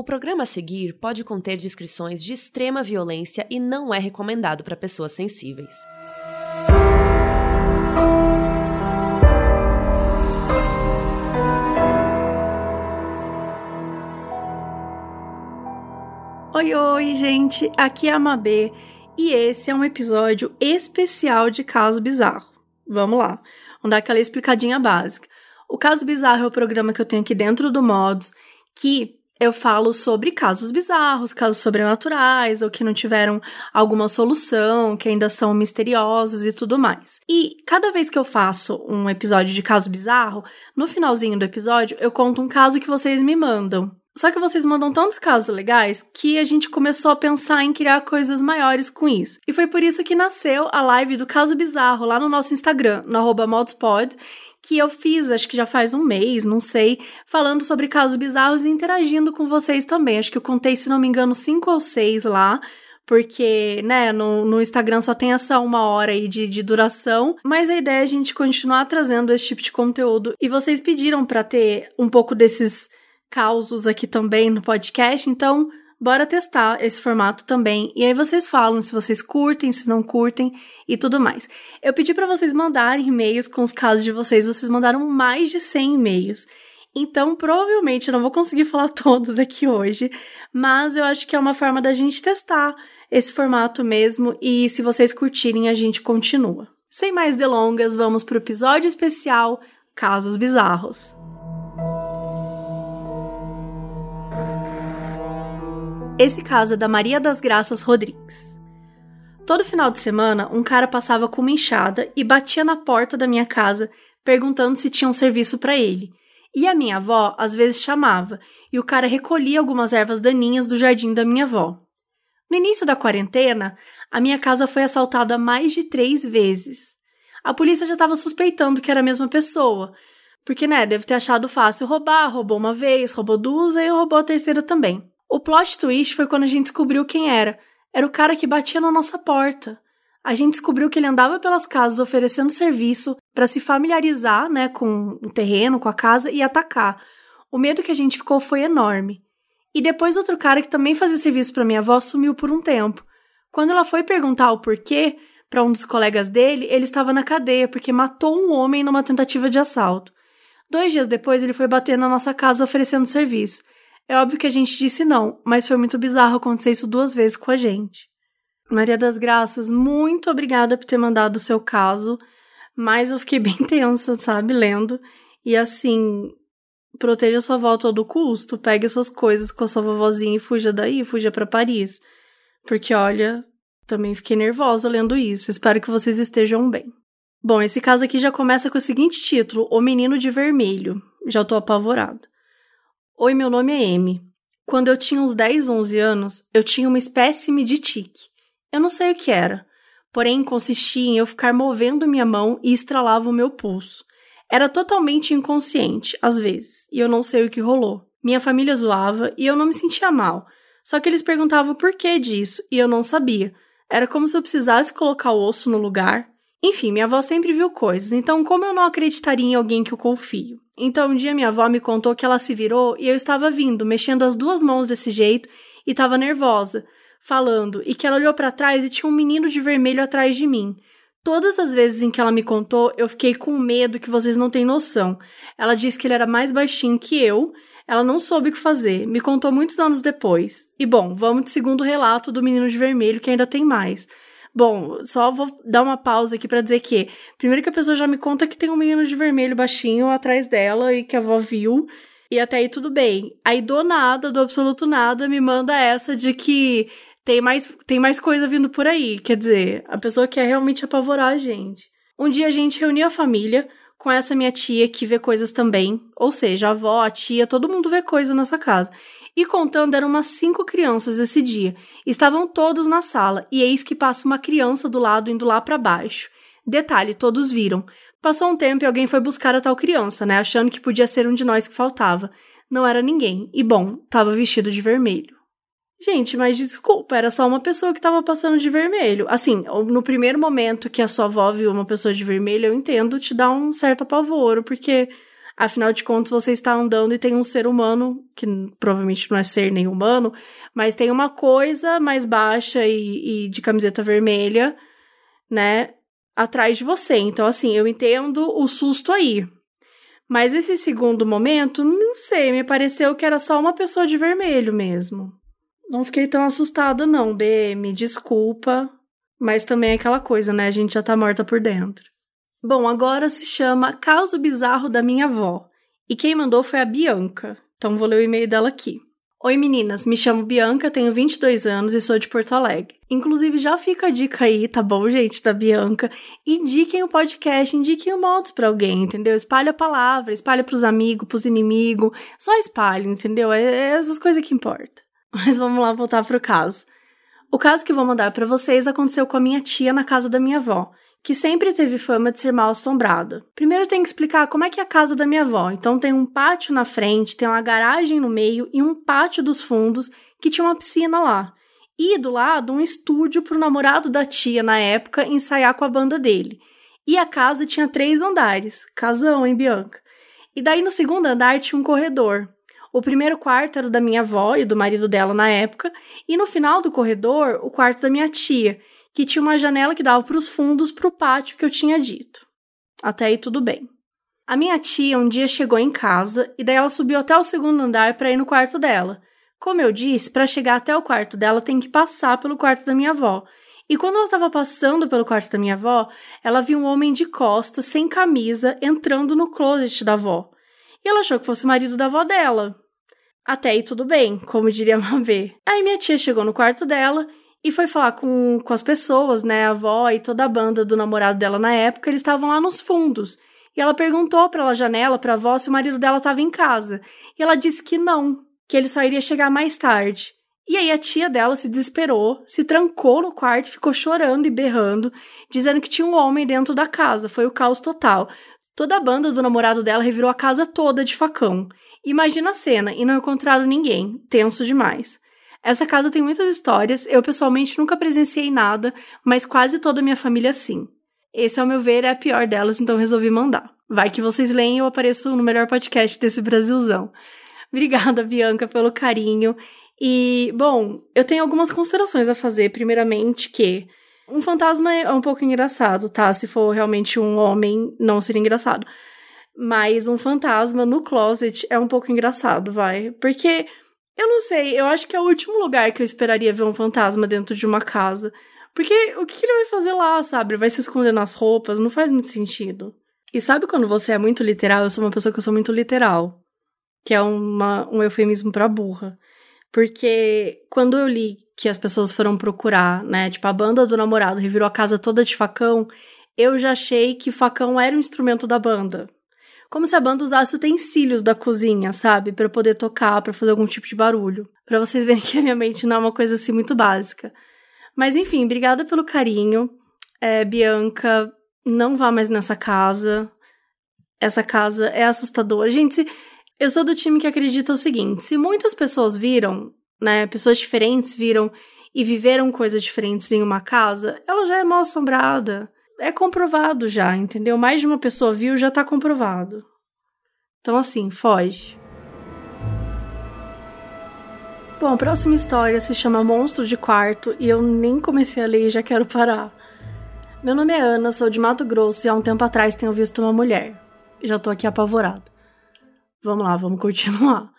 O programa a seguir pode conter descrições de extrema violência e não é recomendado para pessoas sensíveis. Oi, oi, gente! Aqui é a Mabê e esse é um episódio especial de Caso Bizarro. Vamos lá, vamos dar aquela explicadinha básica. O Caso Bizarro é o programa que eu tenho aqui dentro do Modos que eu falo sobre casos bizarros, casos sobrenaturais, ou que não tiveram alguma solução, que ainda são misteriosos e tudo mais. E cada vez que eu faço um episódio de caso bizarro, no finalzinho do episódio eu conto um caso que vocês me mandam. Só que vocês mandam tantos casos legais que a gente começou a pensar em criar coisas maiores com isso. E foi por isso que nasceu a live do Caso Bizarro lá no nosso Instagram, no modspod, que eu fiz, acho que já faz um mês, não sei, falando sobre casos bizarros e interagindo com vocês também. Acho que eu contei, se não me engano, cinco ou seis lá porque, né, no, no Instagram só tem essa uma hora aí de, de duração, mas a ideia é a gente continuar trazendo esse tipo de conteúdo. E vocês pediram para ter um pouco desses causos aqui também no podcast, então bora testar esse formato também. E aí vocês falam se vocês curtem, se não curtem e tudo mais. Eu pedi para vocês mandarem e-mails com os casos de vocês, vocês mandaram mais de 100 e-mails. Então, provavelmente eu não vou conseguir falar todos aqui hoje, mas eu acho que é uma forma da gente testar esse formato mesmo e se vocês curtirem, a gente continua. Sem mais delongas, vamos para o episódio especial Casos Bizarros. Esse caso é da Maria das Graças Rodrigues. Todo final de semana, um cara passava com uma enxada e batia na porta da minha casa perguntando se tinha um serviço para ele. E a minha avó às vezes chamava, e o cara recolhia algumas ervas daninhas do jardim da minha avó. No início da quarentena, a minha casa foi assaltada mais de três vezes. A polícia já estava suspeitando que era a mesma pessoa, porque, né, deve ter achado fácil roubar, roubou uma vez, roubou duas e roubou a terceira também. O plot twist foi quando a gente descobriu quem era. Era o cara que batia na nossa porta. A gente descobriu que ele andava pelas casas oferecendo serviço para se familiarizar, né, com o terreno, com a casa e atacar. O medo que a gente ficou foi enorme. E depois outro cara que também fazia serviço para minha avó sumiu por um tempo. Quando ela foi perguntar o porquê para um dos colegas dele, ele estava na cadeia porque matou um homem numa tentativa de assalto. Dois dias depois, ele foi bater na nossa casa oferecendo serviço. É óbvio que a gente disse não, mas foi muito bizarro acontecer isso duas vezes com a gente. Maria das Graças, muito obrigada por ter mandado o seu caso, mas eu fiquei bem tensa, sabe, lendo. E assim, proteja sua avó a todo custo, pegue suas coisas com a sua vovozinha e fuja daí, fuja para Paris. Porque olha, também fiquei nervosa lendo isso. Espero que vocês estejam bem. Bom, esse caso aqui já começa com o seguinte título: O Menino de Vermelho. Já tô apavorada. Oi, meu nome é Amy. Quando eu tinha uns 10, 11 anos, eu tinha uma espécime de tique. Eu não sei o que era, porém consistia em eu ficar movendo minha mão e estralava o meu pulso. Era totalmente inconsciente, às vezes, e eu não sei o que rolou. Minha família zoava e eu não me sentia mal, só que eles perguntavam por que disso e eu não sabia. Era como se eu precisasse colocar o osso no lugar. Enfim, minha avó sempre viu coisas, então como eu não acreditaria em alguém que eu confio? Então, um dia minha avó me contou que ela se virou e eu estava vindo, mexendo as duas mãos desse jeito e estava nervosa, falando, e que ela olhou para trás e tinha um menino de vermelho atrás de mim. Todas as vezes em que ela me contou, eu fiquei com medo que vocês não têm noção. Ela disse que ele era mais baixinho que eu, ela não soube o que fazer, me contou muitos anos depois. E bom, vamos de segundo relato do menino de vermelho, que ainda tem mais. Bom, só vou dar uma pausa aqui para dizer que, primeiro que a pessoa já me conta que tem um menino de vermelho baixinho atrás dela e que a avó viu, e até aí tudo bem. Aí do nada, do absoluto nada, me manda essa de que tem mais, tem mais coisa vindo por aí. Quer dizer, a pessoa quer realmente apavorar a gente. Um dia a gente reuniu a família com essa minha tia que vê coisas também, ou seja, a avó, a tia, todo mundo vê coisa nessa casa. E contando, eram umas cinco crianças esse dia. Estavam todos na sala, e eis que passa uma criança do lado indo lá para baixo. Detalhe, todos viram. Passou um tempo e alguém foi buscar a tal criança, né? Achando que podia ser um de nós que faltava. Não era ninguém. E bom, tava vestido de vermelho. Gente, mas desculpa, era só uma pessoa que tava passando de vermelho. Assim, no primeiro momento que a sua avó viu uma pessoa de vermelho, eu entendo te dá um certo apavoro, porque Afinal de contas, você está andando e tem um ser humano, que provavelmente não é ser nem humano, mas tem uma coisa mais baixa e, e de camiseta vermelha, né, atrás de você. Então, assim, eu entendo o susto aí. Mas esse segundo momento, não sei, me pareceu que era só uma pessoa de vermelho mesmo. Não fiquei tão assustada, não, B, me desculpa. Mas também é aquela coisa, né? A gente já tá morta por dentro. Bom, agora se chama Caso Bizarro da Minha Avó. E quem mandou foi a Bianca. Então vou ler o e-mail dela aqui. Oi meninas, me chamo Bianca, tenho 22 anos e sou de Porto Alegre. Inclusive já fica a dica aí, tá bom, gente, da Bianca? Indiquem o podcast, indiquem o modos para alguém, entendeu? Espalhe a palavra, espalhe pros amigos, pros inimigos, só espalhe, entendeu? É, é essas coisas que importam. Mas vamos lá voltar pro caso. O caso que vou mandar para vocês aconteceu com a minha tia na casa da minha avó que sempre teve fama de ser mal assombrada. Primeiro tem que explicar como é que é a casa da minha avó. Então tem um pátio na frente, tem uma garagem no meio e um pátio dos fundos que tinha uma piscina lá. E do lado um estúdio para o namorado da tia na época ensaiar com a banda dele. E a casa tinha três andares. Casão, hein, Bianca? E daí no segundo andar tinha um corredor. O primeiro quarto era o da minha avó e do marido dela na época, e no final do corredor, o quarto da minha tia, que tinha uma janela que dava para os fundos para o pátio que eu tinha dito. Até aí tudo bem. A minha tia um dia chegou em casa e daí ela subiu até o segundo andar para ir no quarto dela. Como eu disse, para chegar até o quarto dela tem que passar pelo quarto da minha avó. E quando ela estava passando pelo quarto da minha avó, ela viu um homem de costas, sem camisa, entrando no closet da avó. E ela achou que fosse o marido da avó dela. Até aí tudo bem, como diria a. Aí minha tia chegou no quarto dela e foi falar com, com as pessoas, né? A avó e toda a banda do namorado dela na época, eles estavam lá nos fundos. E ela perguntou pela janela pra avó se o marido dela estava em casa. E ela disse que não, que ele só iria chegar mais tarde. E aí a tia dela se desesperou, se trancou no quarto, ficou chorando e berrando, dizendo que tinha um homem dentro da casa. Foi o caos total. Toda a banda do namorado dela revirou a casa toda de facão. Imagina a cena e não encontraram ninguém. Tenso demais. Essa casa tem muitas histórias, eu pessoalmente nunca presenciei nada, mas quase toda a minha família sim. Esse, ao meu ver, é a pior delas, então resolvi mandar. Vai que vocês leem e eu apareço no melhor podcast desse Brasilzão. Obrigada, Bianca, pelo carinho. E, bom, eu tenho algumas considerações a fazer. Primeiramente, que um fantasma é um pouco engraçado, tá? Se for realmente um homem, não seria engraçado. Mas um fantasma no closet é um pouco engraçado, vai. Porque eu não sei, eu acho que é o último lugar que eu esperaria ver um fantasma dentro de uma casa. Porque o que ele vai fazer lá, sabe? Vai se esconder nas roupas, não faz muito sentido. E sabe quando você é muito literal? Eu sou uma pessoa que eu sou muito literal. Que é uma, um eufemismo pra burra. Porque quando eu li que as pessoas foram procurar, né? Tipo, a banda do namorado revirou a casa toda de facão, eu já achei que facão era um instrumento da banda como se a banda usasse utensílios da cozinha, sabe? para poder tocar, para fazer algum tipo de barulho. para vocês verem que a minha mente não é uma coisa assim muito básica. Mas enfim, obrigada pelo carinho. É, Bianca, não vá mais nessa casa. Essa casa é assustadora. Gente, se, eu sou do time que acredita o seguinte: se muitas pessoas viram, né, pessoas diferentes viram e viveram coisas diferentes em uma casa, ela já é mal assombrada é comprovado já, entendeu? Mais de uma pessoa viu, já tá comprovado. Então, assim, foge. Bom, a próxima história se chama Monstro de Quarto e eu nem comecei a ler e já quero parar. Meu nome é Ana, sou de Mato Grosso e há um tempo atrás tenho visto uma mulher. Já tô aqui apavorada. Vamos lá, vamos continuar.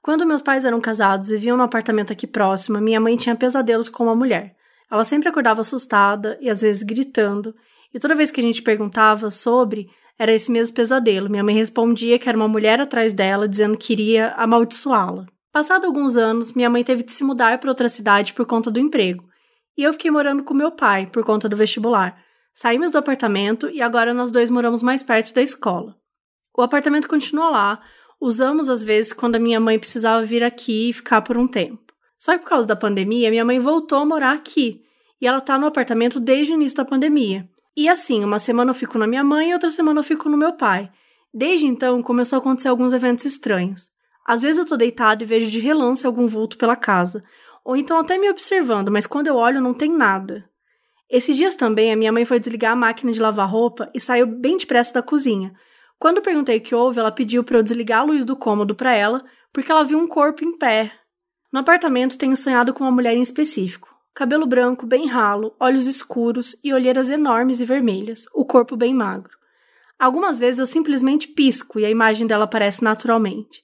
Quando meus pais eram casados, viviam no apartamento aqui próximo, minha mãe tinha pesadelos com uma mulher. Ela sempre acordava assustada e às vezes gritando, e toda vez que a gente perguntava sobre, era esse mesmo pesadelo. Minha mãe respondia que era uma mulher atrás dela dizendo que iria amaldiçoá-la. Passado alguns anos, minha mãe teve de se mudar para outra cidade por conta do emprego. E eu fiquei morando com meu pai por conta do vestibular. Saímos do apartamento e agora nós dois moramos mais perto da escola. O apartamento continua lá, usamos às vezes quando a minha mãe precisava vir aqui e ficar por um tempo. Só que por causa da pandemia, minha mãe voltou a morar aqui e ela está no apartamento desde o início da pandemia. E assim, uma semana eu fico na minha mãe e outra semana eu fico no meu pai. Desde então, começou a acontecer alguns eventos estranhos. Às vezes eu tô deitado e vejo de relance algum vulto pela casa, ou então até me observando, mas quando eu olho não tem nada. Esses dias também a minha mãe foi desligar a máquina de lavar roupa e saiu bem depressa da cozinha. Quando perguntei o que houve, ela pediu para eu desligar a luz do cômodo para ela, porque ela viu um corpo em pé. No apartamento tenho sonhado com uma mulher em específico. Cabelo branco, bem ralo, olhos escuros e olheiras enormes e vermelhas, o corpo bem magro. Algumas vezes eu simplesmente pisco e a imagem dela aparece naturalmente.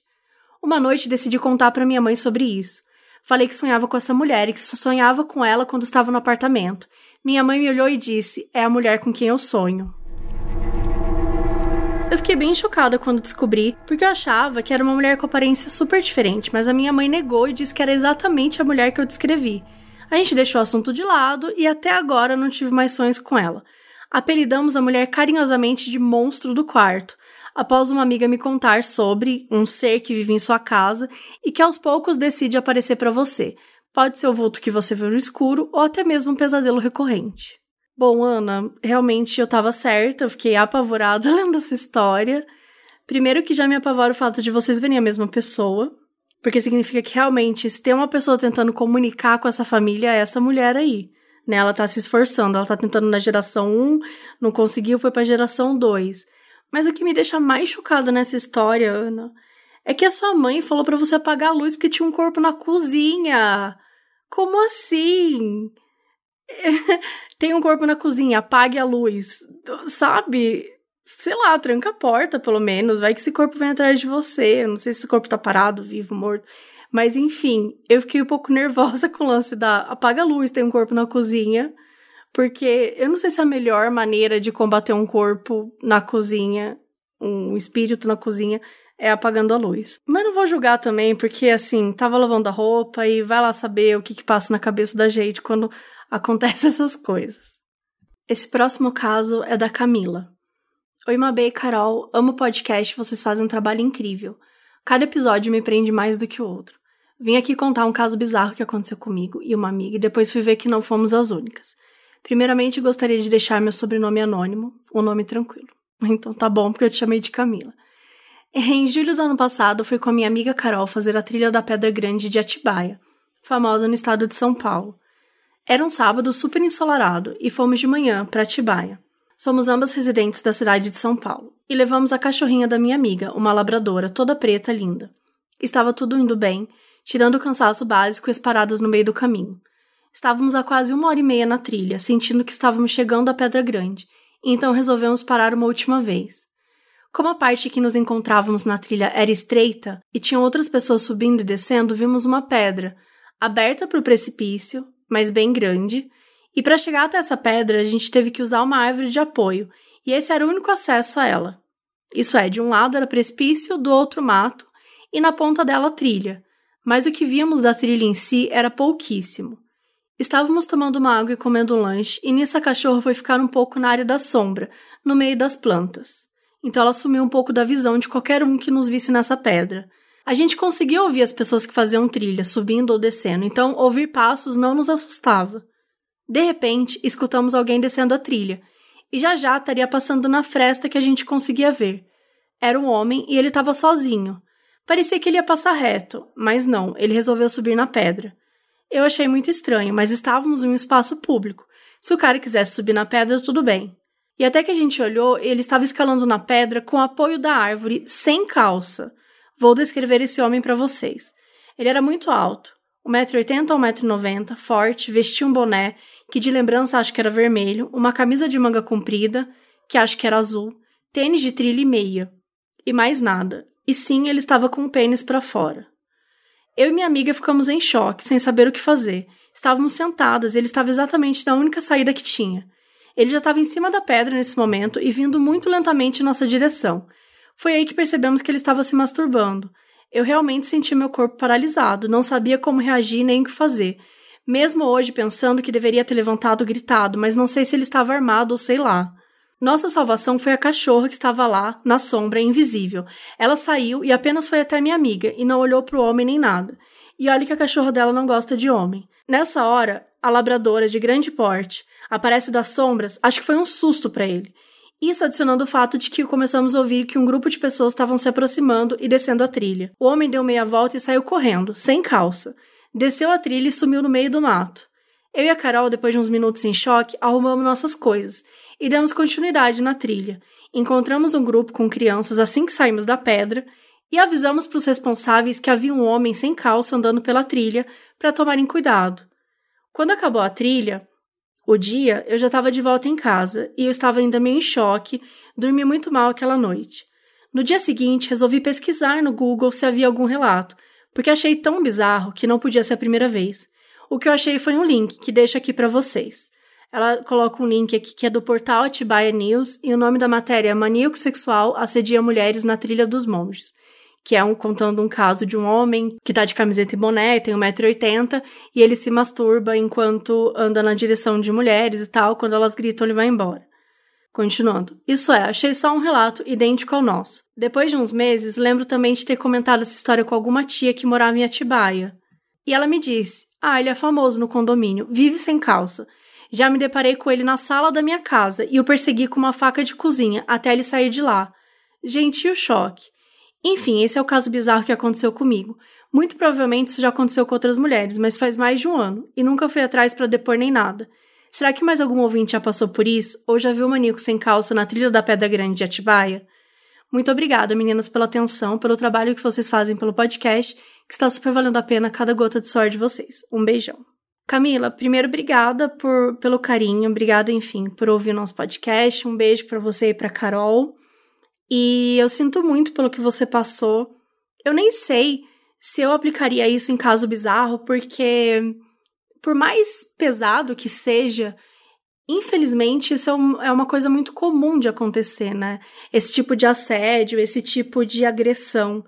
Uma noite decidi contar para minha mãe sobre isso. Falei que sonhava com essa mulher e que só sonhava com ela quando estava no apartamento. Minha mãe me olhou e disse: É a mulher com quem eu sonho. Eu fiquei bem chocada quando descobri, porque eu achava que era uma mulher com aparência super diferente, mas a minha mãe negou e disse que era exatamente a mulher que eu descrevi. A gente deixou o assunto de lado e até agora não tive mais sonhos com ela. Apelidamos a mulher carinhosamente de monstro do quarto, após uma amiga me contar sobre um ser que vive em sua casa e que aos poucos decide aparecer para você. Pode ser o vulto que você vê no escuro ou até mesmo um pesadelo recorrente. Bom, Ana, realmente eu tava certa, eu fiquei apavorada lendo essa história. Primeiro que já me apavora o fato de vocês verem a mesma pessoa, porque significa que realmente se tem uma pessoa tentando comunicar com essa família, é essa mulher aí. Né? Ela tá se esforçando, ela tá tentando na geração 1, não conseguiu, foi pra geração 2. Mas o que me deixa mais chocado nessa história, Ana, é que a sua mãe falou para você apagar a luz porque tinha um corpo na cozinha. Como assim? Tem um corpo na cozinha, apague a luz. Sabe? Sei lá, tranca a porta, pelo menos. Vai que esse corpo vem atrás de você. Eu não sei se esse corpo tá parado, vivo, morto. Mas enfim, eu fiquei um pouco nervosa com o lance da apaga a luz, tem um corpo na cozinha. Porque eu não sei se é a melhor maneira de combater um corpo na cozinha, um espírito na cozinha, é apagando a luz. Mas não vou julgar também, porque assim, tava lavando a roupa e vai lá saber o que, que passa na cabeça da gente quando acontecem essas coisas. Esse próximo caso é da Camila. Oi, Mabê e Carol, amo o podcast, vocês fazem um trabalho incrível. Cada episódio me prende mais do que o outro. Vim aqui contar um caso bizarro que aconteceu comigo e uma amiga e depois fui ver que não fomos as únicas. Primeiramente, gostaria de deixar meu sobrenome anônimo, um nome tranquilo. Então tá bom, porque eu te chamei de Camila. Em julho do ano passado, fui com a minha amiga Carol fazer a trilha da Pedra Grande de Atibaia, famosa no estado de São Paulo. Era um sábado super ensolarado e fomos de manhã para Atibaia. Somos ambas residentes da cidade de São Paulo e levamos a cachorrinha da minha amiga, uma labradora toda preta linda. Estava tudo indo bem, tirando o cansaço básico e as paradas no meio do caminho. Estávamos há quase uma hora e meia na trilha, sentindo que estávamos chegando à Pedra Grande, e então resolvemos parar uma última vez. Como a parte que nos encontrávamos na trilha era estreita e tinham outras pessoas subindo e descendo, vimos uma pedra, aberta para o precipício, mas bem grande, e para chegar até essa pedra a gente teve que usar uma árvore de apoio, e esse era o único acesso a ela. Isso é, de um lado era precipício, do outro mato, e na ponta dela trilha, mas o que víamos da trilha em si era pouquíssimo. Estávamos tomando uma água e comendo um lanche, e nisso a cachorra foi ficar um pouco na área da sombra, no meio das plantas. Então ela sumiu um pouco da visão de qualquer um que nos visse nessa pedra. A gente conseguia ouvir as pessoas que faziam trilha, subindo ou descendo, então ouvir passos não nos assustava. De repente, escutamos alguém descendo a trilha, e já já estaria passando na fresta que a gente conseguia ver. Era um homem e ele estava sozinho. Parecia que ele ia passar reto, mas não, ele resolveu subir na pedra. Eu achei muito estranho, mas estávamos em um espaço público. Se o cara quisesse subir na pedra, tudo bem. E até que a gente olhou, ele estava escalando na pedra com apoio da árvore, sem calça. Vou descrever esse homem para vocês. Ele era muito alto, 1,80m a 1,90m, forte, vestia um boné, que de lembrança acho que era vermelho, uma camisa de manga comprida, que acho que era azul, tênis de trilha e meia. E mais nada. E sim, ele estava com o pênis para fora. Eu e minha amiga ficamos em choque, sem saber o que fazer. Estávamos sentadas e ele estava exatamente na única saída que tinha. Ele já estava em cima da pedra nesse momento e vindo muito lentamente em nossa direção. Foi aí que percebemos que ele estava se masturbando. Eu realmente senti meu corpo paralisado, não sabia como reagir nem o que fazer. Mesmo hoje pensando que deveria ter levantado e gritado, mas não sei se ele estava armado ou sei lá. Nossa salvação foi a cachorra que estava lá, na sombra, invisível. Ela saiu e apenas foi até minha amiga e não olhou para o homem nem nada. E olha que a cachorra dela não gosta de homem. Nessa hora, a labradora de grande porte aparece das sombras, acho que foi um susto para ele. Isso adicionando o fato de que começamos a ouvir que um grupo de pessoas estavam se aproximando e descendo a trilha. O homem deu meia volta e saiu correndo, sem calça. Desceu a trilha e sumiu no meio do mato. Eu e a Carol, depois de uns minutos em choque, arrumamos nossas coisas e demos continuidade na trilha. Encontramos um grupo com crianças assim que saímos da pedra e avisamos para os responsáveis que havia um homem sem calça andando pela trilha para tomarem cuidado. Quando acabou a trilha, o dia, eu já estava de volta em casa e eu estava ainda meio em choque, dormi muito mal aquela noite. No dia seguinte, resolvi pesquisar no Google se havia algum relato, porque achei tão bizarro que não podia ser a primeira vez. O que eu achei foi um link que deixo aqui para vocês. Ela coloca um link aqui que é do portal Atibaia News e o nome da matéria é Maníaco Sexual assedia mulheres na trilha dos monges que é um, contando um caso de um homem que tá de camiseta e boné, tem 1,80m, e ele se masturba enquanto anda na direção de mulheres e tal, quando elas gritam, ele vai embora. Continuando. Isso é, achei só um relato idêntico ao nosso. Depois de uns meses, lembro também de ter comentado essa história com alguma tia que morava em Atibaia. E ela me disse: Ah, ele é famoso no condomínio, vive sem calça. Já me deparei com ele na sala da minha casa e o persegui com uma faca de cozinha até ele sair de lá. Gente, o choque. Enfim, esse é o caso bizarro que aconteceu comigo. Muito provavelmente isso já aconteceu com outras mulheres, mas faz mais de um ano e nunca fui atrás para depor nem nada. Será que mais algum ouvinte já passou por isso ou já viu o maníaco sem calça na trilha da Pedra Grande de Atibaia? Muito obrigada, meninas, pela atenção, pelo trabalho que vocês fazem pelo podcast, que está super valendo a pena cada gota de suor de vocês. Um beijão. Camila, primeiro, obrigada por, pelo carinho, obrigada, enfim, por ouvir nosso podcast. Um beijo para você e para Carol. E eu sinto muito pelo que você passou. Eu nem sei se eu aplicaria isso em caso bizarro, porque por mais pesado que seja, infelizmente isso é, é uma coisa muito comum de acontecer, né? Esse tipo de assédio, esse tipo de agressão.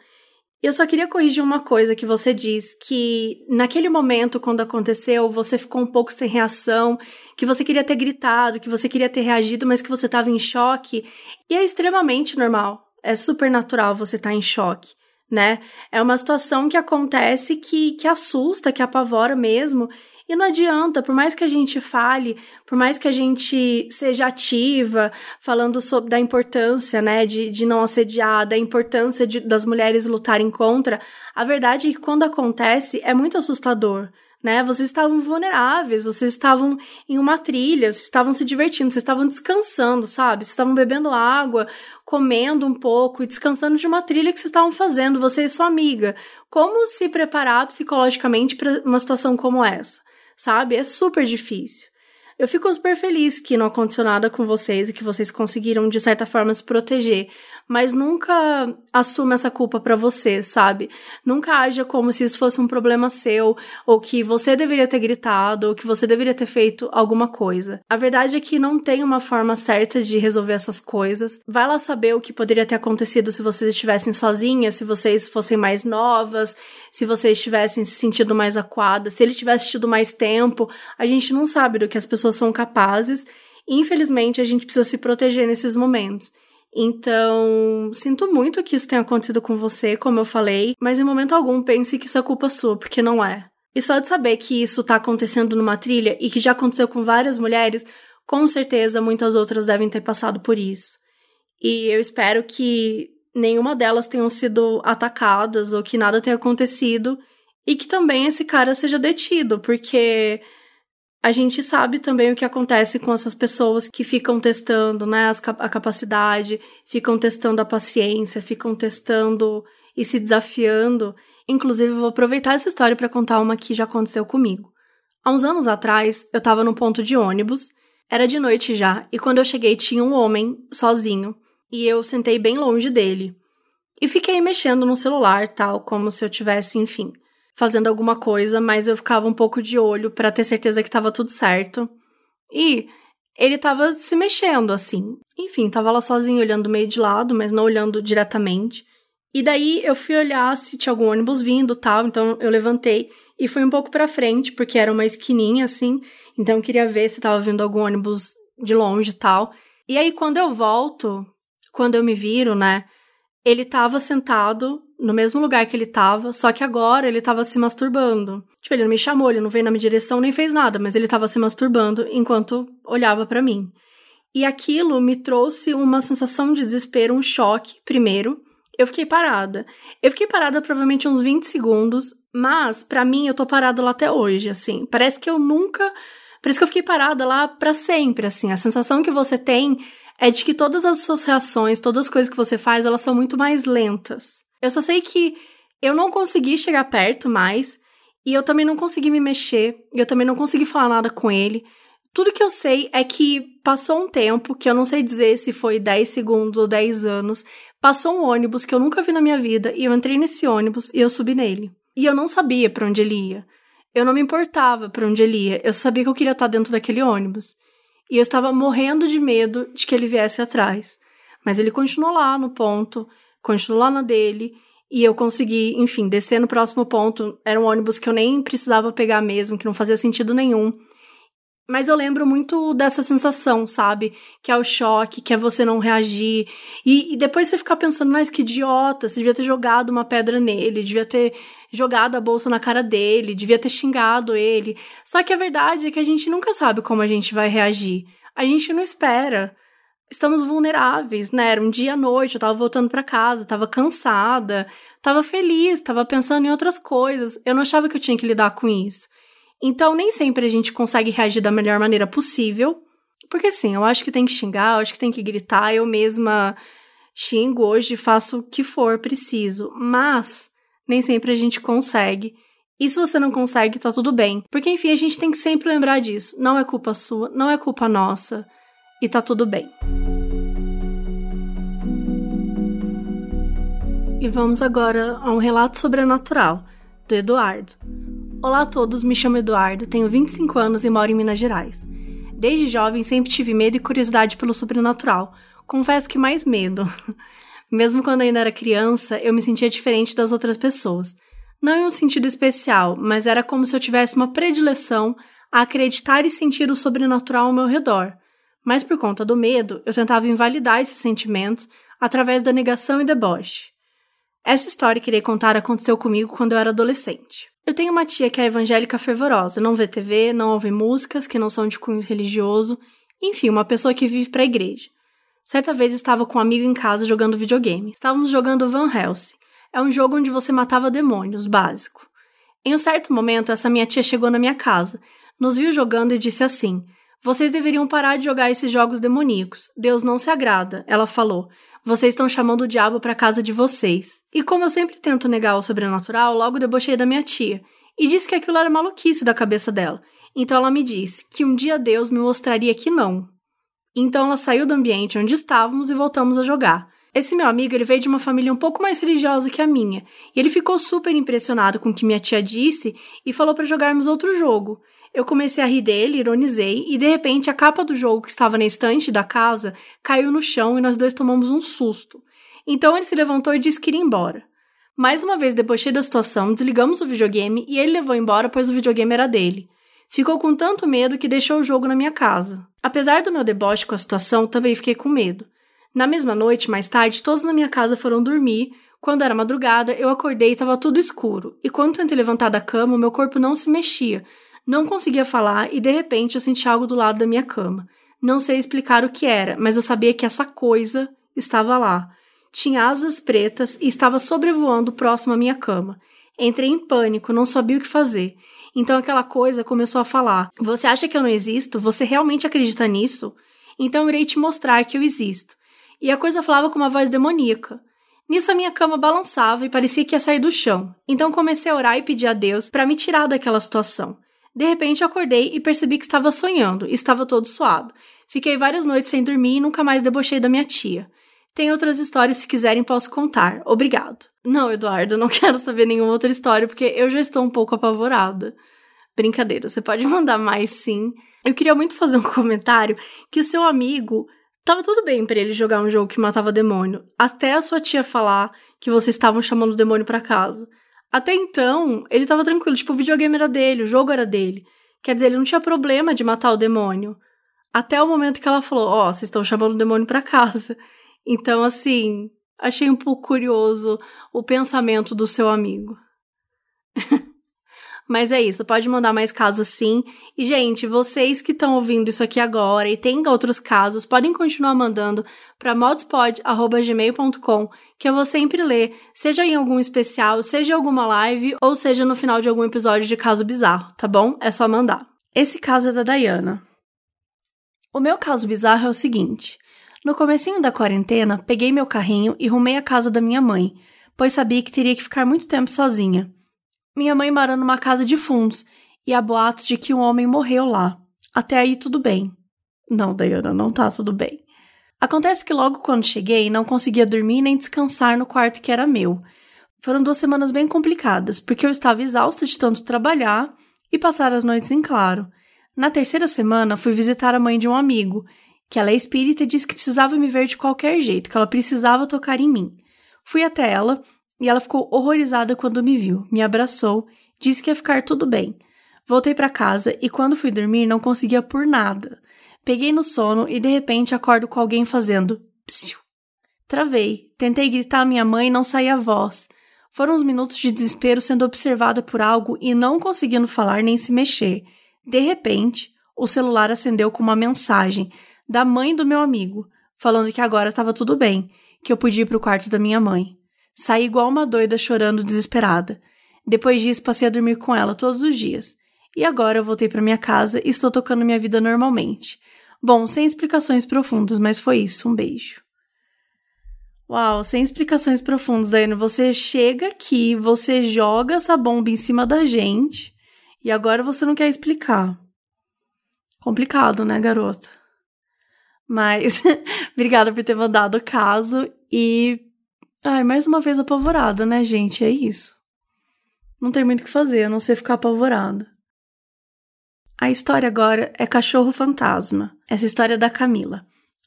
Eu só queria corrigir uma coisa que você diz, que naquele momento, quando aconteceu, você ficou um pouco sem reação, que você queria ter gritado, que você queria ter reagido, mas que você estava em choque. E é extremamente normal. É super natural você estar tá em choque, né? É uma situação que acontece que, que assusta, que apavora mesmo. E não adianta, por mais que a gente fale, por mais que a gente seja ativa, falando sobre da importância, né, de, de não assediar, da importância de, das mulheres lutarem contra, a verdade é que quando acontece é muito assustador né? Vocês estavam vulneráveis, vocês estavam em uma trilha, vocês estavam se divertindo, vocês estavam descansando, sabe? Vocês estavam bebendo água, comendo um pouco e descansando de uma trilha que vocês estavam fazendo, você e sua amiga. Como se preparar psicologicamente para uma situação como essa? Sabe? É super difícil. Eu fico super feliz que não aconteceu nada com vocês e que vocês conseguiram, de certa forma, se proteger mas nunca assuma essa culpa para você, sabe? Nunca haja como se isso fosse um problema seu, ou que você deveria ter gritado, ou que você deveria ter feito alguma coisa. A verdade é que não tem uma forma certa de resolver essas coisas. Vai lá saber o que poderia ter acontecido se vocês estivessem sozinhas, se vocês fossem mais novas, se vocês tivessem se sentido mais acuadas, se ele tivesse tido mais tempo. A gente não sabe do que as pessoas são capazes. Infelizmente, a gente precisa se proteger nesses momentos. Então, sinto muito que isso tenha acontecido com você, como eu falei, mas em momento algum pense que isso é culpa sua, porque não é. E só de saber que isso tá acontecendo numa trilha e que já aconteceu com várias mulheres, com certeza muitas outras devem ter passado por isso. E eu espero que nenhuma delas tenham sido atacadas ou que nada tenha acontecido e que também esse cara seja detido, porque a gente sabe também o que acontece com essas pessoas que ficam testando né, a capacidade, ficam testando a paciência, ficam testando e se desafiando. Inclusive, eu vou aproveitar essa história para contar uma que já aconteceu comigo. Há uns anos atrás, eu estava no ponto de ônibus, era de noite já, e quando eu cheguei tinha um homem sozinho, e eu sentei bem longe dele. E fiquei mexendo no celular, tal, como se eu tivesse, enfim, fazendo alguma coisa, mas eu ficava um pouco de olho para ter certeza que tava tudo certo. E ele tava se mexendo assim. Enfim, tava lá sozinho olhando meio de lado, mas não olhando diretamente. E daí eu fui olhar se tinha algum ônibus vindo, tal, então eu levantei e fui um pouco para frente, porque era uma esquininha assim, então eu queria ver se tava vindo algum ônibus de longe, tal. E aí quando eu volto, quando eu me viro, né, ele tava sentado no mesmo lugar que ele tava, só que agora ele tava se masturbando. Tipo, ele não me chamou, ele não veio na minha direção, nem fez nada, mas ele tava se masturbando enquanto olhava para mim. E aquilo me trouxe uma sensação de desespero, um choque, primeiro. Eu fiquei parada. Eu fiquei parada provavelmente uns 20 segundos, mas para mim eu tô parada lá até hoje, assim. Parece que eu nunca isso que eu fiquei parada lá para sempre, assim. A sensação que você tem é de que todas as suas reações, todas as coisas que você faz, elas são muito mais lentas. Eu só sei que eu não consegui chegar perto mais, e eu também não consegui me mexer, eu também não consegui falar nada com ele. Tudo que eu sei é que passou um tempo, que eu não sei dizer se foi 10 segundos ou 10 anos, passou um ônibus que eu nunca vi na minha vida, e eu entrei nesse ônibus e eu subi nele. E eu não sabia para onde ele ia. Eu não me importava para onde ele ia, eu sabia que eu queria estar dentro daquele ônibus. E eu estava morrendo de medo de que ele viesse atrás. Mas ele continuou lá no ponto, continuou na dele, e eu consegui, enfim, descer no próximo ponto. Era um ônibus que eu nem precisava pegar mesmo, que não fazia sentido nenhum. Mas eu lembro muito dessa sensação, sabe? Que é o choque, que é você não reagir. E, e depois você ficar pensando, mas que idiota, você devia ter jogado uma pedra nele, devia ter jogado a bolsa na cara dele, devia ter xingado ele. Só que a verdade é que a gente nunca sabe como a gente vai reagir. A gente não espera. Estamos vulneráveis, né? Era um dia à noite, eu tava voltando para casa, tava cansada, tava feliz, tava pensando em outras coisas. Eu não achava que eu tinha que lidar com isso. Então, nem sempre a gente consegue reagir da melhor maneira possível. Porque sim, eu acho que tem que xingar, eu acho que tem que gritar, eu mesma xingo hoje, faço o que for preciso, mas nem sempre a gente consegue. E se você não consegue, tá tudo bem. Porque enfim, a gente tem que sempre lembrar disso. Não é culpa sua, não é culpa nossa. E tá tudo bem. E vamos agora a um relato sobrenatural, do Eduardo. Olá a todos, me chamo Eduardo, tenho 25 anos e moro em Minas Gerais. Desde jovem sempre tive medo e curiosidade pelo sobrenatural. Confesso que mais medo. Mesmo quando ainda era criança, eu me sentia diferente das outras pessoas. Não em um sentido especial, mas era como se eu tivesse uma predileção a acreditar e sentir o sobrenatural ao meu redor. Mas por conta do medo, eu tentava invalidar esses sentimentos através da negação e deboche. Essa história que irei contar aconteceu comigo quando eu era adolescente. Eu tenho uma tia que é evangélica fervorosa, não vê TV, não ouve músicas que não são de cunho religioso, enfim, uma pessoa que vive para a igreja. Certa vez estava com um amigo em casa jogando videogame. Estávamos jogando Van Helsing. É um jogo onde você matava demônios, básico. Em um certo momento, essa minha tia chegou na minha casa, nos viu jogando e disse assim: Vocês deveriam parar de jogar esses jogos demoníacos. Deus não se agrada, ela falou. Vocês estão chamando o diabo para casa de vocês. E como eu sempre tento negar o sobrenatural, logo debochei da minha tia e disse que aquilo era maluquice da cabeça dela. Então ela me disse que um dia Deus me mostraria que não. Então ela saiu do ambiente onde estávamos e voltamos a jogar. Esse meu amigo ele veio de uma família um pouco mais religiosa que a minha, e ele ficou super impressionado com o que minha tia disse e falou para jogarmos outro jogo. Eu comecei a rir dele, ironizei, e de repente a capa do jogo que estava na estante da casa caiu no chão e nós dois tomamos um susto. Então ele se levantou e disse que iria embora. Mais uma vez debochei da situação, desligamos o videogame e ele levou embora pois o videogame era dele. Ficou com tanto medo que deixou o jogo na minha casa. Apesar do meu deboche com a situação, também fiquei com medo. Na mesma noite, mais tarde, todos na minha casa foram dormir. Quando era madrugada, eu acordei e estava tudo escuro. E quando tentei levantar da cama, meu corpo não se mexia, não conseguia falar e de repente eu senti algo do lado da minha cama. Não sei explicar o que era, mas eu sabia que essa coisa estava lá. Tinha asas pretas e estava sobrevoando próximo à minha cama. Entrei em pânico, não sabia o que fazer. Então aquela coisa começou a falar: Você acha que eu não existo? Você realmente acredita nisso? Então eu irei te mostrar que eu existo. E a coisa falava com uma voz demoníaca. Nisso a minha cama balançava e parecia que ia sair do chão. Então comecei a orar e pedir a Deus para me tirar daquela situação. De repente acordei e percebi que estava sonhando estava todo suado. Fiquei várias noites sem dormir e nunca mais debochei da minha tia. Tem outras histórias, se quiserem, posso contar. Obrigado. Não, Eduardo, não quero saber nenhuma outra história, porque eu já estou um pouco apavorada. Brincadeira, você pode mandar mais sim. Eu queria muito fazer um comentário que o seu amigo tava tudo bem para ele jogar um jogo que matava demônio, até a sua tia falar que vocês estavam chamando o demônio para casa. Até então, ele tava tranquilo, tipo, o videogame era dele, o jogo era dele. Quer dizer, ele não tinha problema de matar o demônio. Até o momento que ela falou: Ó, oh, vocês estão chamando o demônio pra casa. Então, assim, achei um pouco curioso o pensamento do seu amigo. Mas é isso, pode mandar mais casos sim. E, gente, vocês que estão ouvindo isso aqui agora e tem outros casos, podem continuar mandando para modspod.gmail.com, que eu vou sempre ler, seja em algum especial, seja em alguma live, ou seja no final de algum episódio de Caso Bizarro, tá bom? É só mandar. Esse caso é da Dayana. O meu caso bizarro é o seguinte: no comecinho da quarentena, peguei meu carrinho e rumei à casa da minha mãe, pois sabia que teria que ficar muito tempo sozinha. Minha mãe mora numa casa de fundos e há boatos de que um homem morreu lá. Até aí tudo bem. Não, Dayana, não tá tudo bem. Acontece que logo quando cheguei, não conseguia dormir nem descansar no quarto que era meu. Foram duas semanas bem complicadas, porque eu estava exausta de tanto trabalhar e passar as noites em claro. Na terceira semana, fui visitar a mãe de um amigo, que ela é espírita e disse que precisava me ver de qualquer jeito, que ela precisava tocar em mim. Fui até ela e ela ficou horrorizada quando me viu, me abraçou, disse que ia ficar tudo bem. Voltei para casa e quando fui dormir não conseguia por nada. Peguei no sono e de repente acordo com alguém fazendo psiu. Travei, tentei gritar a minha mãe e não saía voz. Foram uns minutos de desespero sendo observada por algo e não conseguindo falar nem se mexer. De repente, o celular acendeu com uma mensagem da mãe do meu amigo, falando que agora estava tudo bem, que eu podia ir para o quarto da minha mãe. Saí igual uma doida chorando desesperada. Depois disso, passei a dormir com ela todos os dias. E agora eu voltei para minha casa e estou tocando minha vida normalmente. Bom, sem explicações profundas, mas foi isso. Um beijo. Uau, sem explicações profundas, Daiane. Você chega aqui, você joga essa bomba em cima da gente e agora você não quer explicar. Complicado, né, garota? Mas, obrigada por ter mandado o caso e. Ai, mais uma vez apavorada, né, gente? É isso. Não tem muito o que fazer, a não ser ficar apavorada. A história agora é Cachorro Fantasma. Essa história é da Camila.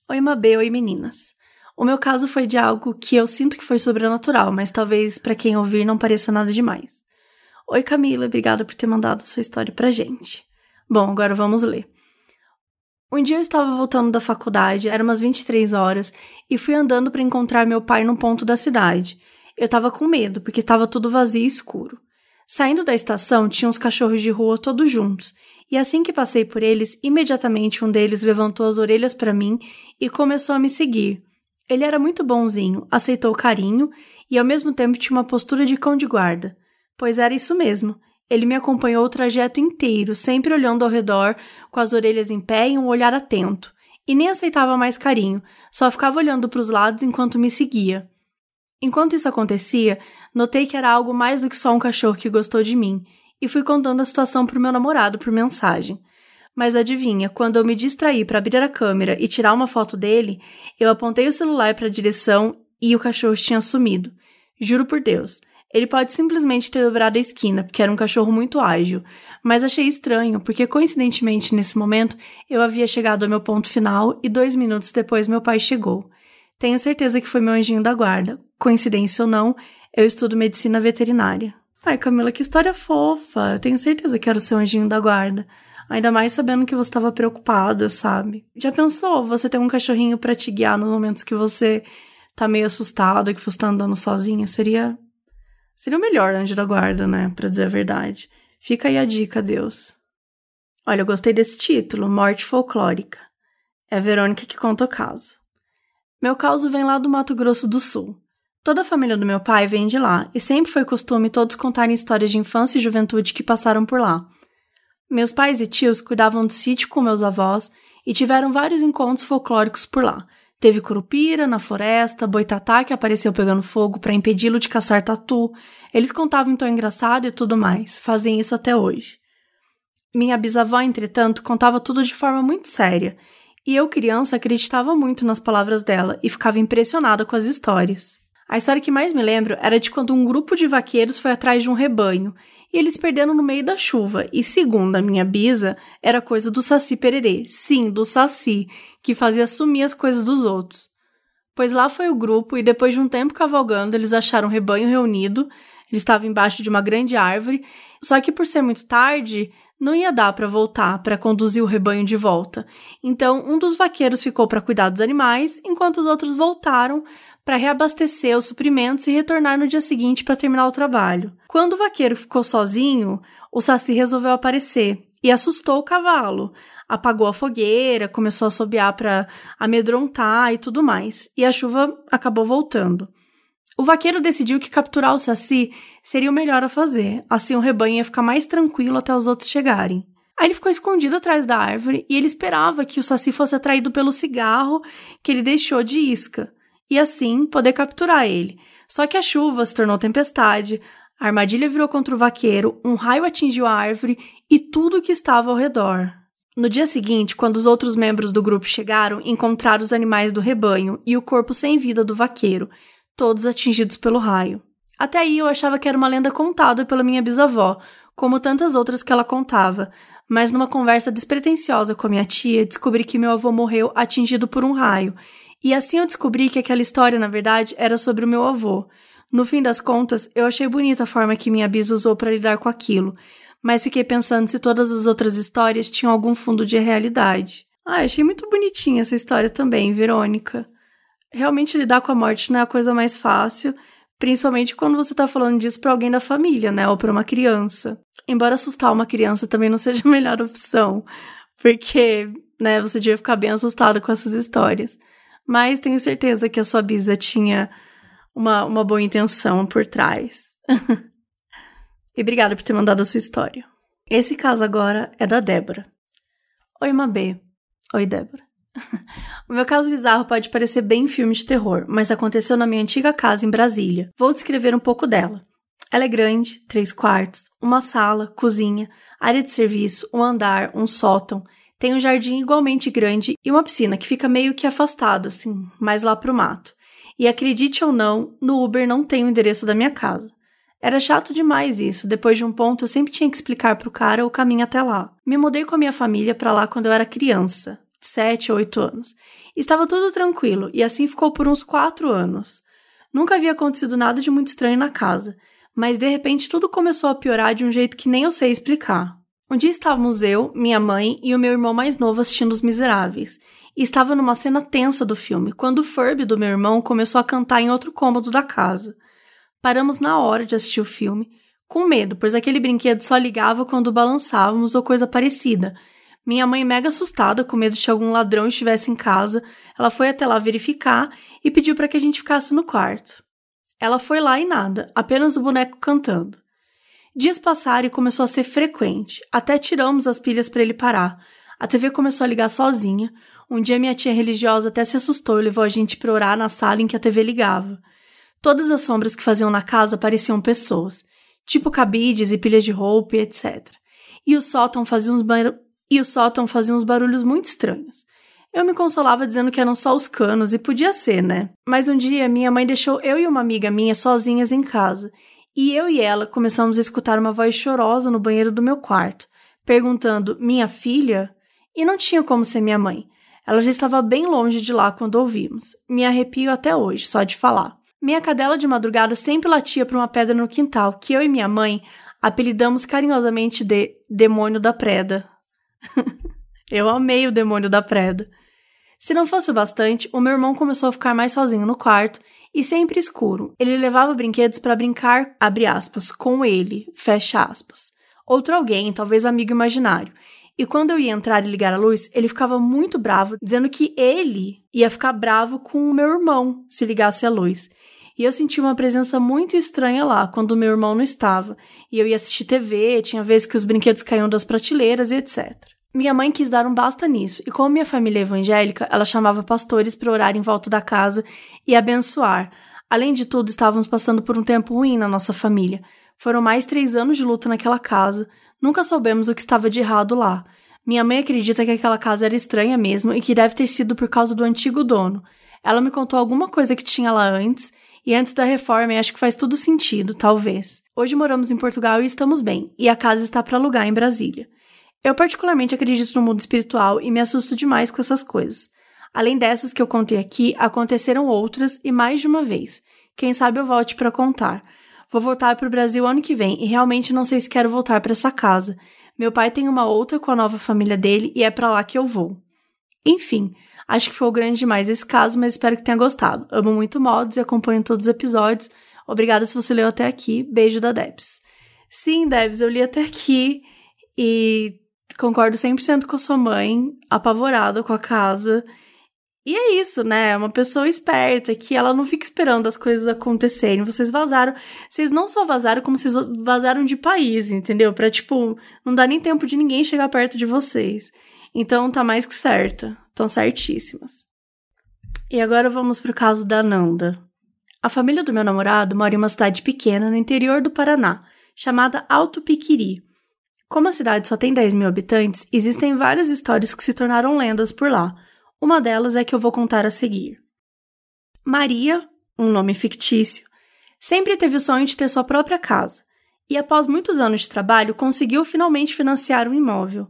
Oi, Mabê, oi, meninas. O meu caso foi de algo que eu sinto que foi sobrenatural, mas talvez para quem ouvir não pareça nada demais. Oi, Camila, obrigada por ter mandado sua história pra gente. Bom, agora vamos ler. Um dia eu estava voltando da faculdade, eram umas 23 horas, e fui andando para encontrar meu pai num ponto da cidade. Eu estava com medo, porque estava tudo vazio e escuro. Saindo da estação, tinha uns cachorros de rua todos juntos, e assim que passei por eles, imediatamente um deles levantou as orelhas para mim e começou a me seguir. Ele era muito bonzinho, aceitou o carinho e ao mesmo tempo tinha uma postura de cão de guarda. Pois era isso mesmo. Ele me acompanhou o trajeto inteiro, sempre olhando ao redor, com as orelhas em pé e um olhar atento. E nem aceitava mais carinho, só ficava olhando para os lados enquanto me seguia. Enquanto isso acontecia, notei que era algo mais do que só um cachorro que gostou de mim, e fui contando a situação pro meu namorado por mensagem. Mas adivinha, quando eu me distraí para abrir a câmera e tirar uma foto dele, eu apontei o celular para a direção e o cachorro tinha sumido. Juro por Deus. Ele pode simplesmente ter dobrado a esquina, porque era um cachorro muito ágil, mas achei estranho, porque coincidentemente nesse momento eu havia chegado ao meu ponto final e dois minutos depois meu pai chegou. Tenho certeza que foi meu anjinho da guarda. Coincidência ou não, eu estudo medicina veterinária. Ai, Camila, que história fofa. Eu tenho certeza que era o seu anjinho da guarda. Ainda mais sabendo que você estava preocupada, sabe? Já pensou você ter um cachorrinho para te guiar nos momentos que você tá meio assustado, que você tá andando sozinha? Seria. Seria o melhor anjo da guarda, né? Pra dizer a verdade. Fica aí a dica, Deus. Olha, eu gostei desse título, Morte Folclórica. É a Verônica que conta o caso. Meu caso vem lá do Mato Grosso do Sul. Toda a família do meu pai vem de lá, e sempre foi costume todos contarem histórias de infância e juventude que passaram por lá. Meus pais e tios cuidavam do sítio com meus avós e tiveram vários encontros folclóricos por lá. Teve curupira na floresta, boitatá que apareceu pegando fogo para impedi-lo de caçar tatu. Eles contavam tom engraçado e tudo mais. Fazem isso até hoje. Minha bisavó, entretanto, contava tudo de forma muito séria. E eu, criança, acreditava muito nas palavras dela e ficava impressionada com as histórias. A história que mais me lembro era de quando um grupo de vaqueiros foi atrás de um rebanho e eles perderam no meio da chuva. E segundo a minha bisa, era coisa do Saci Pererê. Sim, do Saci, que fazia sumir as coisas dos outros. Pois lá foi o grupo e depois de um tempo cavalgando, eles acharam o rebanho reunido. Eles estavam embaixo de uma grande árvore, só que por ser muito tarde, não ia dar para voltar para conduzir o rebanho de volta. Então, um dos vaqueiros ficou para cuidar dos animais, enquanto os outros voltaram para reabastecer os suprimentos e retornar no dia seguinte para terminar o trabalho. Quando o vaqueiro ficou sozinho, o Saci resolveu aparecer e assustou o cavalo. Apagou a fogueira, começou a assobiar para amedrontar e tudo mais. E a chuva acabou voltando. O vaqueiro decidiu que capturar o Saci seria o melhor a fazer, assim o rebanho ia ficar mais tranquilo até os outros chegarem. Aí ele ficou escondido atrás da árvore e ele esperava que o Saci fosse atraído pelo cigarro que ele deixou de isca, e assim poder capturar ele. Só que a chuva se tornou tempestade, a armadilha virou contra o vaqueiro, um raio atingiu a árvore e tudo que estava ao redor. No dia seguinte, quando os outros membros do grupo chegaram, encontraram os animais do rebanho e o corpo sem vida do vaqueiro, todos atingidos pelo raio. Até aí eu achava que era uma lenda contada pela minha bisavó, como tantas outras que ela contava, mas numa conversa despretensiosa com a minha tia, descobri que meu avô morreu atingido por um raio. E assim eu descobri que aquela história, na verdade, era sobre o meu avô. No fim das contas, eu achei bonita a forma que minha bisa usou para lidar com aquilo, mas fiquei pensando se todas as outras histórias tinham algum fundo de realidade. Ah, achei muito bonitinha essa história também, Verônica. Realmente lidar com a morte não é a coisa mais fácil, principalmente quando você tá falando disso para alguém da família, né, ou para uma criança. Embora assustar uma criança também não seja a melhor opção, porque, né, você devia ficar bem assustada com essas histórias. Mas tenho certeza que a sua bisa tinha uma, uma boa intenção por trás. e obrigada por ter mandado a sua história. Esse caso agora é da Débora. Oi, Mabê. Oi, Débora. o meu caso bizarro pode parecer bem filme de terror, mas aconteceu na minha antiga casa em Brasília. Vou descrever um pouco dela. Ela é grande, três quartos, uma sala, cozinha, área de serviço, um andar, um sótão. Tem um jardim igualmente grande e uma piscina que fica meio que afastada, assim, mais lá pro mato. E acredite ou não, no Uber não tem o endereço da minha casa. Era chato demais isso. Depois de um ponto, eu sempre tinha que explicar pro cara o caminho até lá. Me mudei com a minha família para lá quando eu era criança, sete ou oito anos. Estava tudo tranquilo, e assim ficou por uns quatro anos. Nunca havia acontecido nada de muito estranho na casa mas de repente tudo começou a piorar de um jeito que nem eu sei explicar. Um dia estávamos eu, minha mãe e o meu irmão mais novo assistindo Os Miseráveis. E estava numa cena tensa do filme, quando o Furby do meu irmão começou a cantar em outro cômodo da casa. Paramos na hora de assistir o filme, com medo, pois aquele brinquedo só ligava quando balançávamos ou coisa parecida. Minha mãe, mega assustada, com medo de que algum ladrão estivesse em casa, ela foi até lá verificar e pediu para que a gente ficasse no quarto. Ela foi lá e nada, apenas o boneco cantando. Dias passaram e começou a ser frequente, até tiramos as pilhas para ele parar. A TV começou a ligar sozinha. Um dia minha tia religiosa até se assustou e levou a gente para orar na sala em que a TV ligava. Todas as sombras que faziam na casa pareciam pessoas, tipo cabides e pilhas de roupa e etc. E o sótão fazia uns, bar... e o sótão fazia uns barulhos muito estranhos. Eu me consolava dizendo que eram só os canos, e podia ser, né? Mas um dia minha mãe deixou eu e uma amiga minha sozinhas em casa, e eu e ela começamos a escutar uma voz chorosa no banheiro do meu quarto, perguntando: Minha filha? E não tinha como ser minha mãe. Ela já estava bem longe de lá quando ouvimos. Me arrepio até hoje, só de falar. Minha cadela de madrugada sempre latia para uma pedra no quintal, que eu e minha mãe apelidamos carinhosamente de Demônio da Preda. eu amei o Demônio da Preda. Se não fosse o bastante, o meu irmão começou a ficar mais sozinho no quarto e sempre escuro. Ele levava brinquedos para brincar, abre aspas, com ele, fecha aspas. Outro alguém, talvez amigo imaginário. E quando eu ia entrar e ligar a luz, ele ficava muito bravo, dizendo que ele ia ficar bravo com o meu irmão se ligasse a luz. E eu senti uma presença muito estranha lá quando o meu irmão não estava. E eu ia assistir TV, tinha vezes que os brinquedos caíam das prateleiras e etc. Minha mãe quis dar um basta nisso, e como minha família é evangélica, ela chamava pastores para orar em volta da casa e abençoar. Além de tudo, estávamos passando por um tempo ruim na nossa família. Foram mais três anos de luta naquela casa. Nunca soubemos o que estava de errado lá. Minha mãe acredita que aquela casa era estranha mesmo e que deve ter sido por causa do antigo dono. Ela me contou alguma coisa que tinha lá antes, e antes da reforma, e acho que faz tudo sentido, talvez. Hoje moramos em Portugal e estamos bem, e a casa está para alugar em Brasília. Eu particularmente acredito no mundo espiritual e me assusto demais com essas coisas. Além dessas que eu contei aqui, aconteceram outras e mais de uma vez. Quem sabe eu volte para contar. Vou voltar para o Brasil ano que vem e realmente não sei se quero voltar para essa casa. Meu pai tem uma outra com a nova família dele e é para lá que eu vou. Enfim, acho que foi grande demais esse caso, mas espero que tenha gostado. Amo muito mods e acompanho todos os episódios. Obrigada se você leu até aqui. Beijo da Debs. Sim, Debs, eu li até aqui e Concordo 100% com a sua mãe, apavorada com a casa. E é isso, né? É uma pessoa esperta que ela não fica esperando as coisas acontecerem. Vocês vazaram. Vocês não só vazaram, como vocês vazaram de país, entendeu? Pra, tipo, não dá nem tempo de ninguém chegar perto de vocês. Então tá mais que certa. Estão certíssimas. E agora vamos pro caso da Nanda. A família do meu namorado mora em uma cidade pequena no interior do Paraná, chamada Alto Piquiri. Como a cidade só tem 10 mil habitantes, existem várias histórias que se tornaram lendas por lá uma delas é que eu vou contar a seguir. Maria, um nome fictício, sempre teve o sonho de ter sua própria casa e, após muitos anos de trabalho, conseguiu finalmente financiar um imóvel.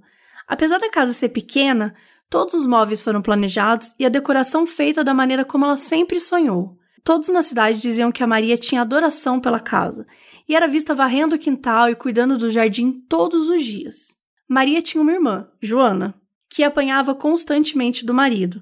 Apesar da casa ser pequena, todos os móveis foram planejados e a decoração feita da maneira como ela sempre sonhou. Todos na cidade diziam que a Maria tinha adoração pela casa e era vista varrendo o quintal e cuidando do jardim todos os dias. Maria tinha uma irmã, Joana, que apanhava constantemente do marido.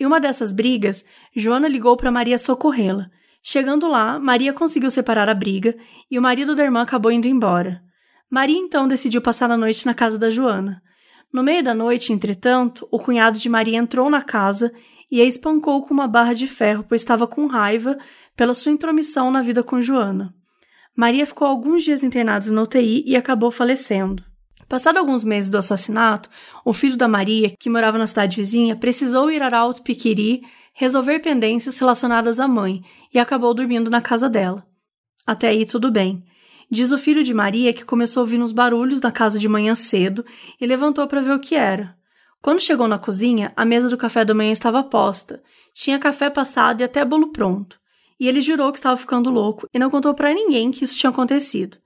E uma dessas brigas, Joana ligou para Maria socorrê-la. Chegando lá, Maria conseguiu separar a briga e o marido da irmã acabou indo embora. Maria então decidiu passar a noite na casa da Joana. No meio da noite, entretanto, o cunhado de Maria entrou na casa e a espancou com uma barra de ferro, pois estava com raiva pela sua intromissão na vida com Joana. Maria ficou alguns dias internada na UTI e acabou falecendo. Passado alguns meses do assassinato, o filho da Maria, que morava na cidade vizinha, precisou ir a Alto Piquiri resolver pendências relacionadas à mãe e acabou dormindo na casa dela. Até aí tudo bem. Diz o filho de Maria que começou a ouvir uns barulhos na casa de manhã cedo e levantou para ver o que era. Quando chegou na cozinha, a mesa do café da manhã estava posta. Tinha café passado e até bolo pronto. E ele jurou que estava ficando louco e não contou para ninguém que isso tinha acontecido.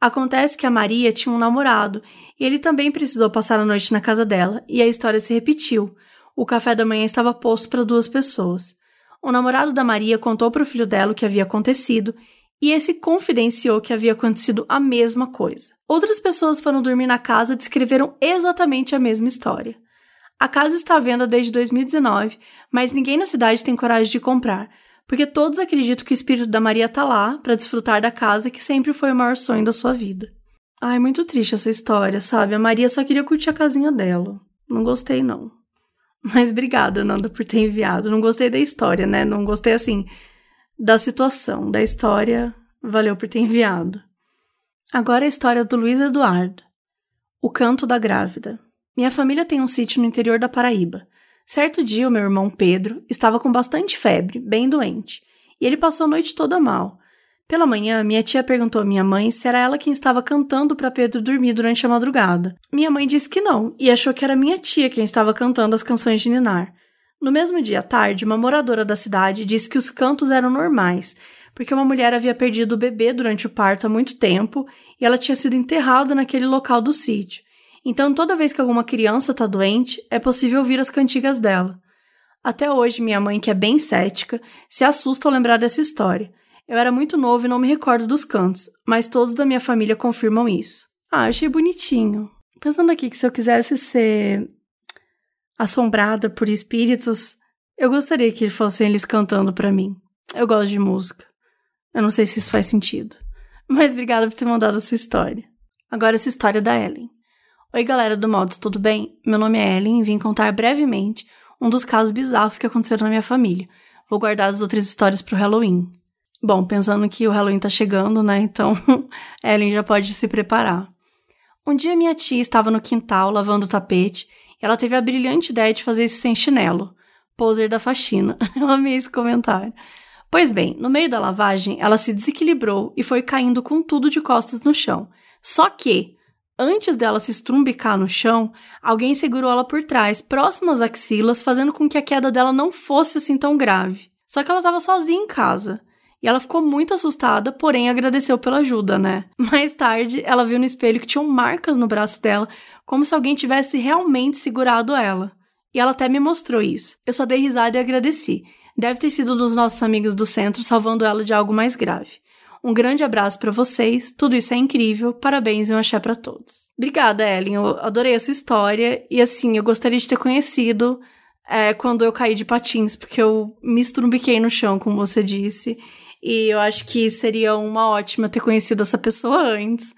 Acontece que a Maria tinha um namorado e ele também precisou passar a noite na casa dela, e a história se repetiu. O café da manhã estava posto para duas pessoas. O namorado da Maria contou para o filho dela o que havia acontecido e esse confidenciou que havia acontecido a mesma coisa. Outras pessoas foram dormir na casa e descreveram exatamente a mesma história. A casa está à venda desde 2019, mas ninguém na cidade tem coragem de comprar, porque todos acreditam que o espírito da Maria está lá para desfrutar da casa que sempre foi o maior sonho da sua vida. Ai, muito triste essa história, sabe? A Maria só queria curtir a casinha dela. Não gostei, não. Mas obrigada, Nanda, por ter enviado. Não gostei da história, né? Não gostei, assim, da situação. Da história, valeu por ter enviado. Agora a história do Luiz Eduardo. O canto da grávida. Minha família tem um sítio no interior da Paraíba. Certo dia, o meu irmão Pedro estava com bastante febre, bem doente, e ele passou a noite toda mal. Pela manhã, minha tia perguntou à minha mãe se era ela quem estava cantando para Pedro dormir durante a madrugada. Minha mãe disse que não e achou que era minha tia quem estava cantando as canções de Ninar. No mesmo dia à tarde, uma moradora da cidade disse que os cantos eram normais, porque uma mulher havia perdido o bebê durante o parto há muito tempo e ela tinha sido enterrada naquele local do sítio. Então, toda vez que alguma criança está doente, é possível ouvir as cantigas dela. Até hoje, minha mãe, que é bem cética, se assusta ao lembrar dessa história. Eu era muito novo e não me recordo dos cantos, mas todos da minha família confirmam isso. Ah, achei bonitinho. Pensando aqui que se eu quisesse ser assombrada por espíritos, eu gostaria que fossem eles cantando para mim. Eu gosto de música. Eu não sei se isso faz sentido. Mas obrigada por ter mandado essa história. Agora essa história da Ellen. Oi, galera do Modos, tudo bem? Meu nome é Ellen e vim contar brevemente um dos casos bizarros que aconteceram na minha família. Vou guardar as outras histórias pro Halloween. Bom, pensando que o Halloween tá chegando, né? Então, Ellen já pode se preparar. Um dia minha tia estava no quintal lavando o tapete e ela teve a brilhante ideia de fazer isso sem chinelo. Poser da faxina. Eu amei esse comentário. Pois bem, no meio da lavagem, ela se desequilibrou e foi caindo com tudo de costas no chão. Só que, antes dela se estrumbicar no chão, alguém segurou ela por trás, próximo às axilas, fazendo com que a queda dela não fosse assim tão grave. Só que ela estava sozinha em casa. E ela ficou muito assustada, porém agradeceu pela ajuda, né? Mais tarde, ela viu no espelho que tinham marcas no braço dela, como se alguém tivesse realmente segurado ela. E ela até me mostrou isso. Eu só dei risada e agradeci. Deve ter sido dos nossos amigos do centro salvando ela de algo mais grave. Um grande abraço para vocês, tudo isso é incrível, parabéns e um axé para todos. Obrigada, Ellen, eu adorei essa história e assim, eu gostaria de ter conhecido é, quando eu caí de patins, porque eu me estrumbiquei no chão, como você disse, e eu acho que seria uma ótima ter conhecido essa pessoa antes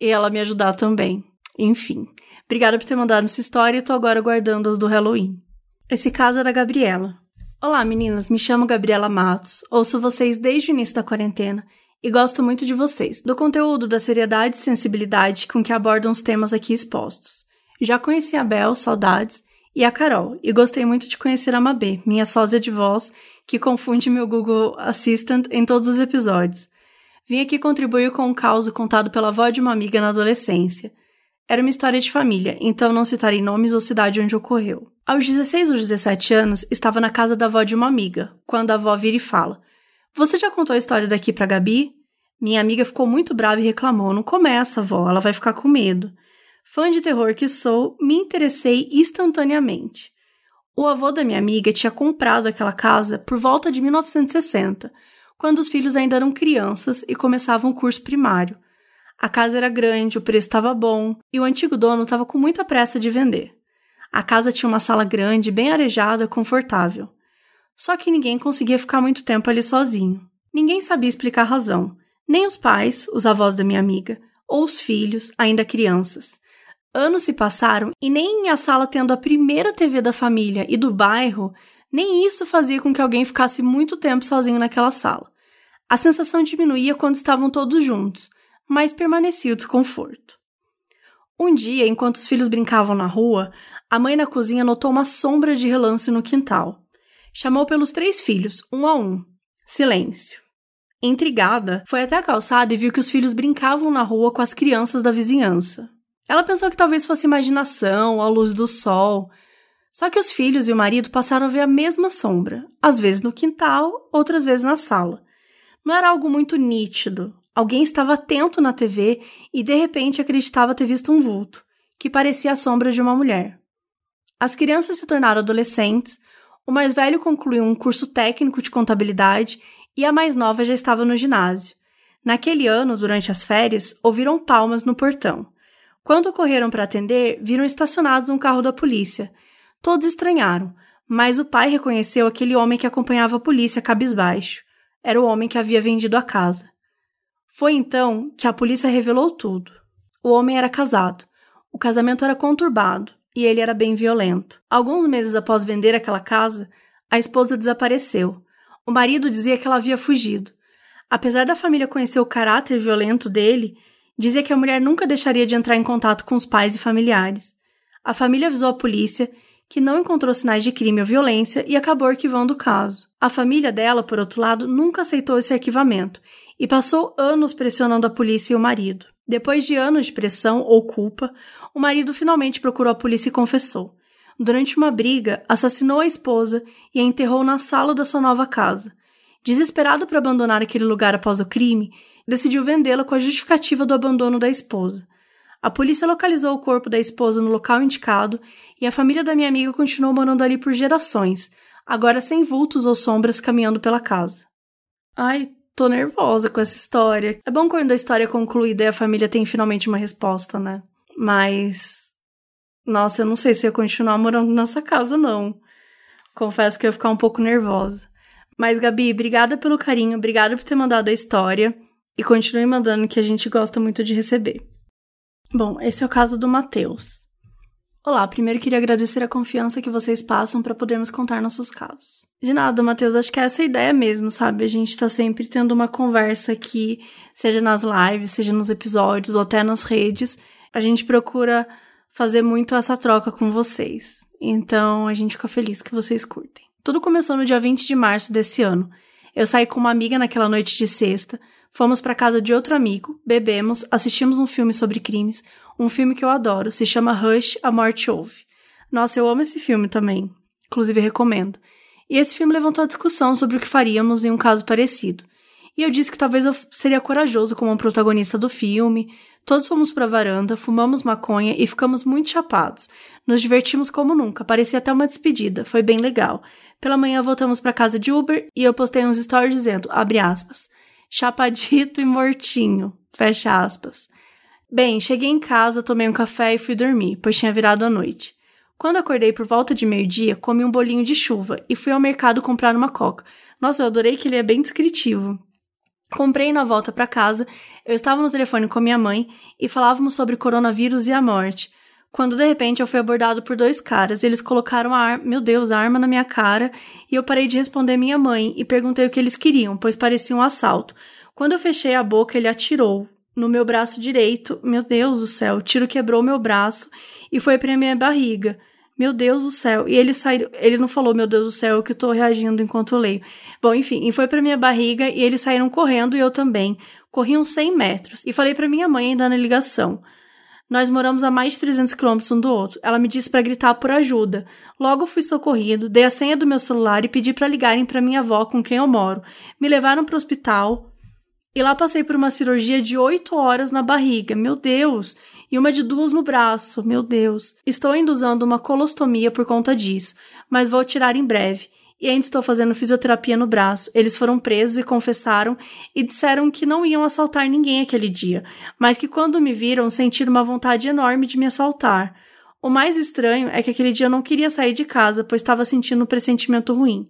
e ela me ajudar também. Enfim. Obrigada por ter mandado essa história e tô agora guardando as do Halloween. Esse caso é da Gabriela. Olá, meninas, me chamo Gabriela Matos, ouço vocês desde o início da quarentena e gosto muito de vocês, do conteúdo, da seriedade e sensibilidade com que abordam os temas aqui expostos. Já conheci a Bel, saudades, e a Carol, e gostei muito de conhecer a Mabê, minha sósia de voz, que confunde meu Google Assistant em todos os episódios. Vim aqui contribuir com um caos contado pela avó de uma amiga na adolescência. Era uma história de família, então não citarei nomes ou cidade onde ocorreu. Aos 16 ou 17 anos, estava na casa da avó de uma amiga, quando a avó vira e fala: Você já contou a história daqui pra Gabi? Minha amiga ficou muito brava e reclamou: Não começa, avó, ela vai ficar com medo. Fã de terror que sou, me interessei instantaneamente. O avô da minha amiga tinha comprado aquela casa por volta de 1960, quando os filhos ainda eram crianças e começavam o curso primário. A casa era grande, o preço estava bom e o antigo dono estava com muita pressa de vender. A casa tinha uma sala grande, bem arejada, confortável. Só que ninguém conseguia ficar muito tempo ali sozinho. Ninguém sabia explicar a razão, nem os pais, os avós da minha amiga, ou os filhos, ainda crianças. Anos se passaram e nem a sala tendo a primeira TV da família e do bairro, nem isso fazia com que alguém ficasse muito tempo sozinho naquela sala. A sensação diminuía quando estavam todos juntos, mas permanecia o desconforto. Um dia, enquanto os filhos brincavam na rua, a mãe na cozinha notou uma sombra de relance no quintal. Chamou pelos três filhos, um a um. Silêncio. Intrigada, foi até a calçada e viu que os filhos brincavam na rua com as crianças da vizinhança. Ela pensou que talvez fosse imaginação, a luz do sol. Só que os filhos e o marido passaram a ver a mesma sombra, às vezes no quintal, outras vezes na sala. Não era algo muito nítido. Alguém estava atento na TV e de repente acreditava ter visto um vulto, que parecia a sombra de uma mulher. As crianças se tornaram adolescentes, o mais velho concluiu um curso técnico de contabilidade e a mais nova já estava no ginásio. Naquele ano, durante as férias, ouviram palmas no portão. Quando correram para atender, viram estacionados um carro da polícia. Todos estranharam, mas o pai reconheceu aquele homem que acompanhava a polícia cabisbaixo. Era o homem que havia vendido a casa. Foi então que a polícia revelou tudo. O homem era casado. O casamento era conturbado e ele era bem violento. Alguns meses após vender aquela casa, a esposa desapareceu. O marido dizia que ela havia fugido. Apesar da família conhecer o caráter violento dele, dizia que a mulher nunca deixaria de entrar em contato com os pais e familiares. A família avisou a polícia que não encontrou sinais de crime ou violência e acabou arquivando o caso. A família dela, por outro lado, nunca aceitou esse arquivamento e passou anos pressionando a polícia e o marido. Depois de anos de pressão ou culpa, o marido finalmente procurou a polícia e confessou. Durante uma briga, assassinou a esposa e a enterrou na sala da sua nova casa. Desesperado por abandonar aquele lugar após o crime, decidiu vendê-la com a justificativa do abandono da esposa. A polícia localizou o corpo da esposa no local indicado e a família da minha amiga continuou morando ali por gerações, agora sem vultos ou sombras caminhando pela casa. Ai, tô nervosa com essa história. É bom quando a história é concluída e a família tem finalmente uma resposta, né? Mas. Nossa, eu não sei se eu continuar morando nessa casa, não. Confesso que eu ia ficar um pouco nervosa. Mas, Gabi, obrigada pelo carinho, obrigada por ter mandado a história. E continue mandando que a gente gosta muito de receber. Bom, esse é o caso do Matheus. Olá, primeiro queria agradecer a confiança que vocês passam para podermos contar nossos casos. De nada, Matheus, acho que é essa a ideia mesmo, sabe? A gente tá sempre tendo uma conversa aqui, seja nas lives, seja nos episódios ou até nas redes. A gente procura fazer muito essa troca com vocês. Então, a gente fica feliz que vocês curtem. Tudo começou no dia 20 de março desse ano. Eu saí com uma amiga naquela noite de sexta, fomos para casa de outro amigo, bebemos, assistimos um filme sobre crimes, um filme que eu adoro, se chama Rush, A Morte Ouve. Nossa, eu amo esse filme também. Inclusive recomendo. E esse filme levantou a discussão sobre o que faríamos em um caso parecido. E eu disse que talvez eu seria corajoso como protagonista do filme. Todos fomos pra varanda, fumamos maconha e ficamos muito chapados. Nos divertimos como nunca, parecia até uma despedida, foi bem legal. Pela manhã voltamos para casa de Uber e eu postei uns stories dizendo, abre aspas, chapadito e mortinho, fecha aspas. Bem, cheguei em casa, tomei um café e fui dormir, pois tinha virado a noite. Quando acordei por volta de meio-dia, comi um bolinho de chuva e fui ao mercado comprar uma coca. Nossa, eu adorei que ele é bem descritivo. Comprei na volta para casa, eu estava no telefone com minha mãe e falávamos sobre coronavírus e a morte. quando de repente eu fui abordado por dois caras. Eles colocaram a arma, meu Deus, a arma na minha cara e eu parei de responder minha mãe e perguntei o que eles queriam, pois parecia um assalto. Quando eu fechei a boca, ele atirou no meu braço direito. Meu Deus do céu, o tiro quebrou meu braço e foi pra minha barriga. Meu Deus do céu. E ele saiu, ele não falou, meu Deus do céu, que eu tô reagindo enquanto leio. Bom, enfim, e foi pra minha barriga e eles saíram correndo e eu também. Corri uns 100 metros. E falei pra minha mãe ainda na ligação. Nós moramos a mais de 300 quilômetros um do outro. Ela me disse para gritar por ajuda. Logo fui socorrido, dei a senha do meu celular e pedi para ligarem para minha avó com quem eu moro. Me levaram para o hospital e lá passei por uma cirurgia de 8 horas na barriga. Meu Deus! E uma de duas no braço. Meu Deus! Estou ainda usando uma colostomia por conta disso, mas vou tirar em breve e ainda estou fazendo fisioterapia no braço. Eles foram presos e confessaram e disseram que não iam assaltar ninguém aquele dia, mas que quando me viram sentiram uma vontade enorme de me assaltar. O mais estranho é que aquele dia eu não queria sair de casa, pois estava sentindo um pressentimento ruim.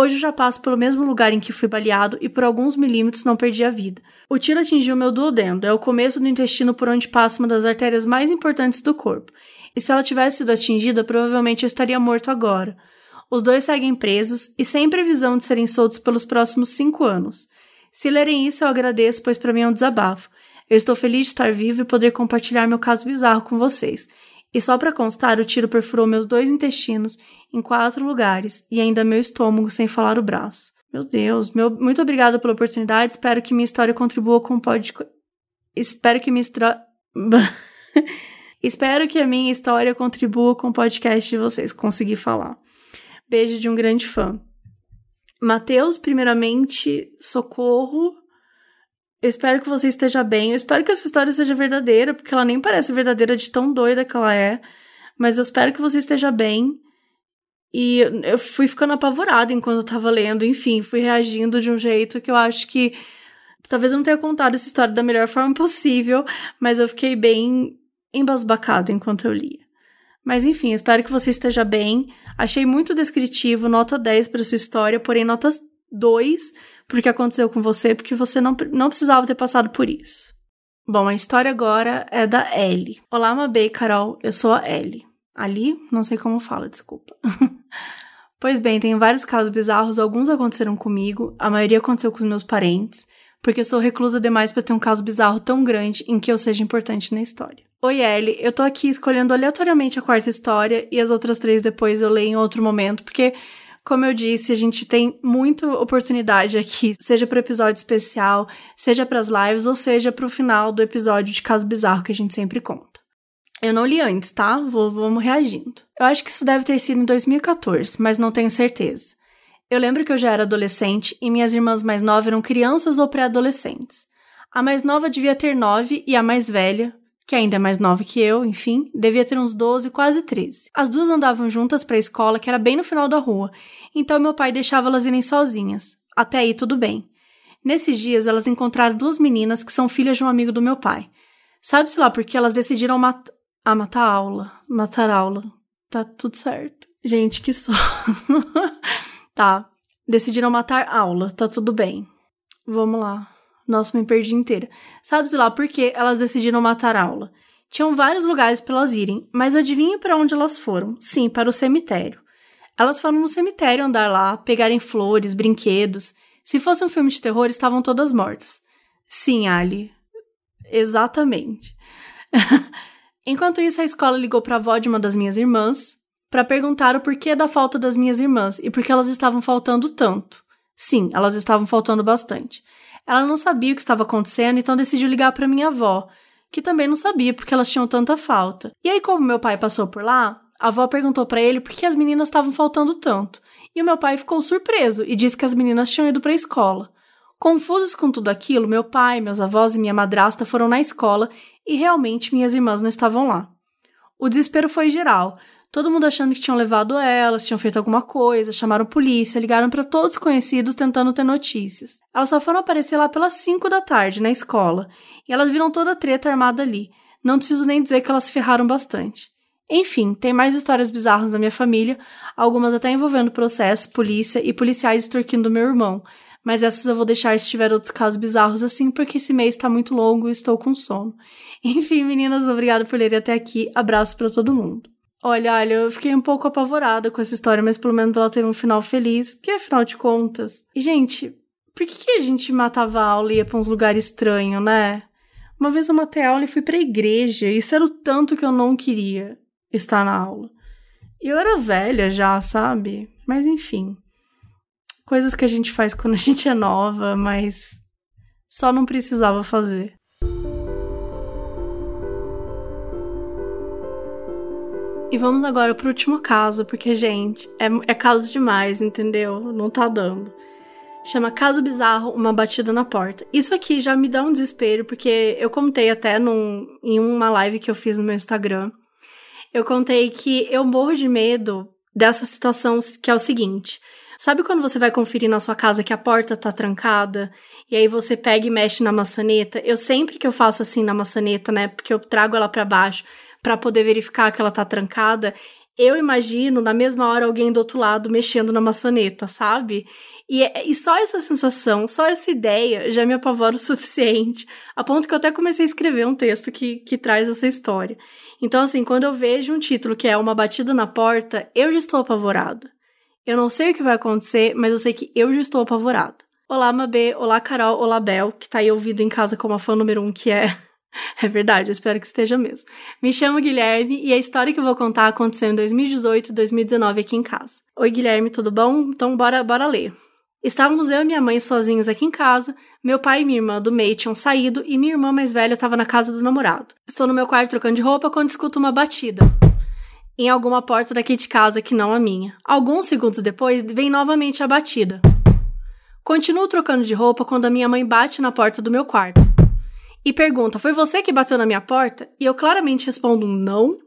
Hoje eu já passo pelo mesmo lugar em que fui baleado e por alguns milímetros não perdi a vida. O tiro atingiu meu duodeno, é o começo do intestino por onde passa uma das artérias mais importantes do corpo. E se ela tivesse sido atingida, provavelmente eu estaria morto agora. Os dois seguem presos e sem previsão de serem soltos pelos próximos cinco anos. Se lerem isso, eu agradeço, pois para mim é um desabafo. Eu estou feliz de estar vivo e poder compartilhar meu caso bizarro com vocês. E só para constar, o tiro perfurou meus dois intestinos em quatro lugares e ainda meu estômago, sem falar o braço. Meu Deus, meu, muito obrigada pela oportunidade. Espero que minha história contribua com o. Espero que minha história. Espero que a minha história contribua com o podcast de vocês. Consegui falar. Beijo de um grande fã. Mateus, primeiramente, socorro. Eu espero que você esteja bem. Eu espero que essa história seja verdadeira, porque ela nem parece verdadeira de tão doida que ela é. Mas eu espero que você esteja bem. E eu fui ficando apavorada enquanto eu tava lendo. Enfim, fui reagindo de um jeito que eu acho que. Talvez eu não tenha contado essa história da melhor forma possível, mas eu fiquei bem embasbacado enquanto eu lia. Mas enfim, espero que você esteja bem. Achei muito descritivo, nota 10 para sua história, porém nota 2 porque que aconteceu com você, porque você não, não precisava ter passado por isso. Bom, a história agora é da Ellie. Olá, Mabê Carol, eu sou a Ellie. Ali, não sei como fala, desculpa. pois bem, tem vários casos bizarros, alguns aconteceram comigo, a maioria aconteceu com os meus parentes, porque sou reclusa demais para ter um caso bizarro tão grande em que eu seja importante na história. Oi, Ellie, eu tô aqui escolhendo aleatoriamente a quarta história e as outras três depois eu leio em outro momento, porque, como eu disse, a gente tem muita oportunidade aqui, seja para episódio especial, seja para as lives ou seja para o final do episódio de caso bizarro que a gente sempre conta. Eu não li antes, tá? Vou, vamos reagindo. Eu acho que isso deve ter sido em 2014, mas não tenho certeza. Eu lembro que eu já era adolescente e minhas irmãs mais novas eram crianças ou pré-adolescentes. A mais nova devia ter nove e a mais velha, que ainda é mais nova que eu, enfim, devia ter uns 12, quase 13. As duas andavam juntas para a escola, que era bem no final da rua, então meu pai deixava elas irem sozinhas. Até aí tudo bem. Nesses dias, elas encontraram duas meninas que são filhas de um amigo do meu pai. Sabe-se lá porque elas decidiram mat ah, matar aula. Matar aula. Tá tudo certo. Gente, que sono. tá. Decidiram matar aula. Tá tudo bem. Vamos lá. Nossa, me perdi inteira. Sabe-se lá por que elas decidiram matar a aula? Tinham vários lugares para elas irem, mas adivinha para onde elas foram? Sim, para o cemitério. Elas foram no cemitério andar lá, pegarem flores, brinquedos. Se fosse um filme de terror, estavam todas mortas. Sim, Ali. Exatamente. Enquanto isso, a escola ligou para a avó de uma das minhas irmãs para perguntar o porquê da falta das minhas irmãs e por que elas estavam faltando tanto. Sim, elas estavam faltando bastante. Ela não sabia o que estava acontecendo, então decidiu ligar para minha avó, que também não sabia porque elas tinham tanta falta. E aí, como meu pai passou por lá, a avó perguntou para ele por que as meninas estavam faltando tanto. E o meu pai ficou surpreso e disse que as meninas tinham ido para a escola. Confusos com tudo aquilo, meu pai, meus avós e minha madrasta foram na escola e realmente minhas irmãs não estavam lá. O desespero foi geral. Todo mundo achando que tinham levado elas, tinham feito alguma coisa, chamaram polícia, ligaram para todos os conhecidos tentando ter notícias. Elas só foram aparecer lá pelas 5 da tarde na escola, e elas viram toda a treta armada ali. Não preciso nem dizer que elas se ferraram bastante. Enfim, tem mais histórias bizarras da minha família, algumas até envolvendo processo, polícia e policiais extorquindo meu irmão, Mas essas eu vou deixar se tiver outros casos bizarros assim, porque esse mês tá muito longo e estou com sono. Enfim, meninas, obrigada por lerem até aqui. Abraço para todo mundo. Olha, olha, eu fiquei um pouco apavorada com essa história, mas pelo menos ela teve um final feliz, porque afinal de contas. E, gente, por que, que a gente matava a aula e ia pra uns lugares estranhos, né? Uma vez eu matei a aula e fui pra igreja, isso era o tanto que eu não queria estar na aula. E eu era velha já, sabe? Mas enfim. Coisas que a gente faz quando a gente é nova, mas só não precisava fazer. E vamos agora pro último caso, porque, gente, é, é caso demais, entendeu? Não tá dando. Chama Caso Bizarro, uma batida na porta. Isso aqui já me dá um desespero, porque eu contei até num, em uma live que eu fiz no meu Instagram. Eu contei que eu morro de medo dessa situação que é o seguinte. Sabe quando você vai conferir na sua casa que a porta tá trancada e aí você pega e mexe na maçaneta? Eu sempre que eu faço assim na maçaneta, né, porque eu trago ela para baixo, para poder verificar que ela tá trancada, eu imagino na mesma hora alguém do outro lado mexendo na maçaneta, sabe? E, é, e só essa sensação, só essa ideia já me apavora o suficiente, a ponto que eu até comecei a escrever um texto que, que traz essa história. Então, assim, quando eu vejo um título que é Uma Batida na Porta, eu já estou apavorada. Eu não sei o que vai acontecer, mas eu sei que eu já estou apavorada. Olá, Mabê, olá, Carol, olá, Bel, que tá aí ouvido em casa como a fã número um que é. É verdade, eu espero que esteja mesmo. Me chamo Guilherme e a história que eu vou contar aconteceu em 2018 e 2019 aqui em casa. Oi, Guilherme, tudo bom? Então bora, bora ler. Estávamos eu e minha mãe sozinhos aqui em casa, meu pai e minha irmã do meio tinham saído e minha irmã mais velha estava na casa do namorado. Estou no meu quarto trocando de roupa quando escuto uma batida. Em alguma porta daqui de casa que não a minha. Alguns segundos depois, vem novamente a batida. Continuo trocando de roupa quando a minha mãe bate na porta do meu quarto e pergunta: Foi você que bateu na minha porta? E eu claramente respondo: Não.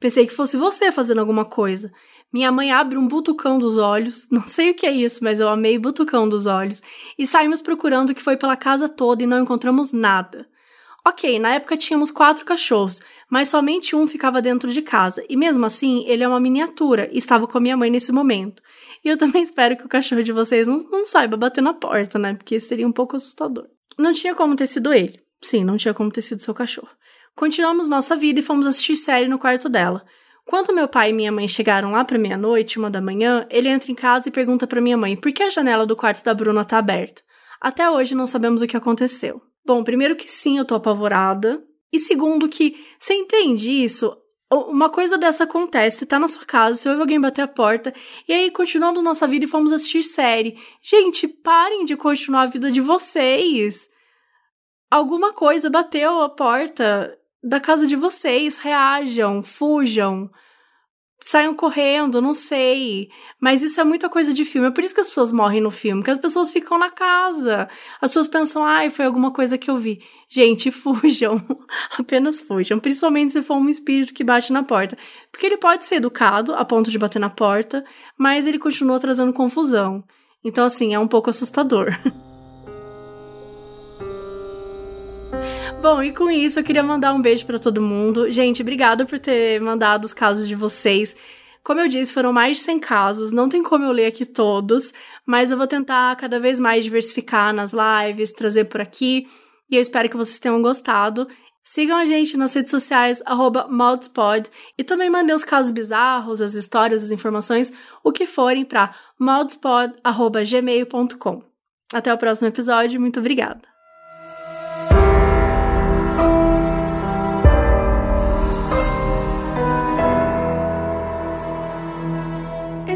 Pensei que fosse você fazendo alguma coisa. Minha mãe abre um butucão dos olhos, não sei o que é isso, mas eu amei butucão dos olhos, e saímos procurando o que foi pela casa toda e não encontramos nada. Ok, na época tínhamos quatro cachorros, mas somente um ficava dentro de casa, e mesmo assim ele é uma miniatura e estava com a minha mãe nesse momento. E eu também espero que o cachorro de vocês não, não saiba bater na porta, né? Porque seria um pouco assustador. Não tinha como ter sido ele. Sim, não tinha como ter sido seu cachorro. Continuamos nossa vida e fomos assistir série no quarto dela. Quando meu pai e minha mãe chegaram lá para meia-noite, uma da manhã, ele entra em casa e pergunta para minha mãe por que a janela do quarto da Bruna tá aberta. Até hoje não sabemos o que aconteceu. Bom, primeiro que sim, eu tô apavorada. E segundo que, você entende isso? Uma coisa dessa acontece, você tá na sua casa, você ouve alguém bater a porta, e aí continuamos nossa vida e fomos assistir série. Gente, parem de continuar a vida de vocês alguma coisa bateu a porta da casa de vocês, reajam, fujam, saiam correndo, não sei. Mas isso é muita coisa de filme. É por isso que as pessoas morrem no filme, que as pessoas ficam na casa. As pessoas pensam, ai, foi alguma coisa que eu vi. Gente, fujam. Apenas fujam. Principalmente se for um espírito que bate na porta. Porque ele pode ser educado a ponto de bater na porta, mas ele continua trazendo confusão. Então, assim, é um pouco assustador. Bom, e com isso eu queria mandar um beijo para todo mundo. Gente, obrigada por ter mandado os casos de vocês. Como eu disse, foram mais de 100 casos, não tem como eu ler aqui todos, mas eu vou tentar cada vez mais diversificar nas lives, trazer por aqui, e eu espero que vocês tenham gostado. Sigam a gente nas redes sociais, maldspod, e também mandem os casos bizarros, as histórias, as informações, o que forem para maldspod.gmail.com. Até o próximo episódio, muito obrigada!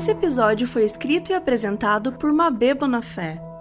Esse episódio foi escrito e apresentado por Mabê Bonafé.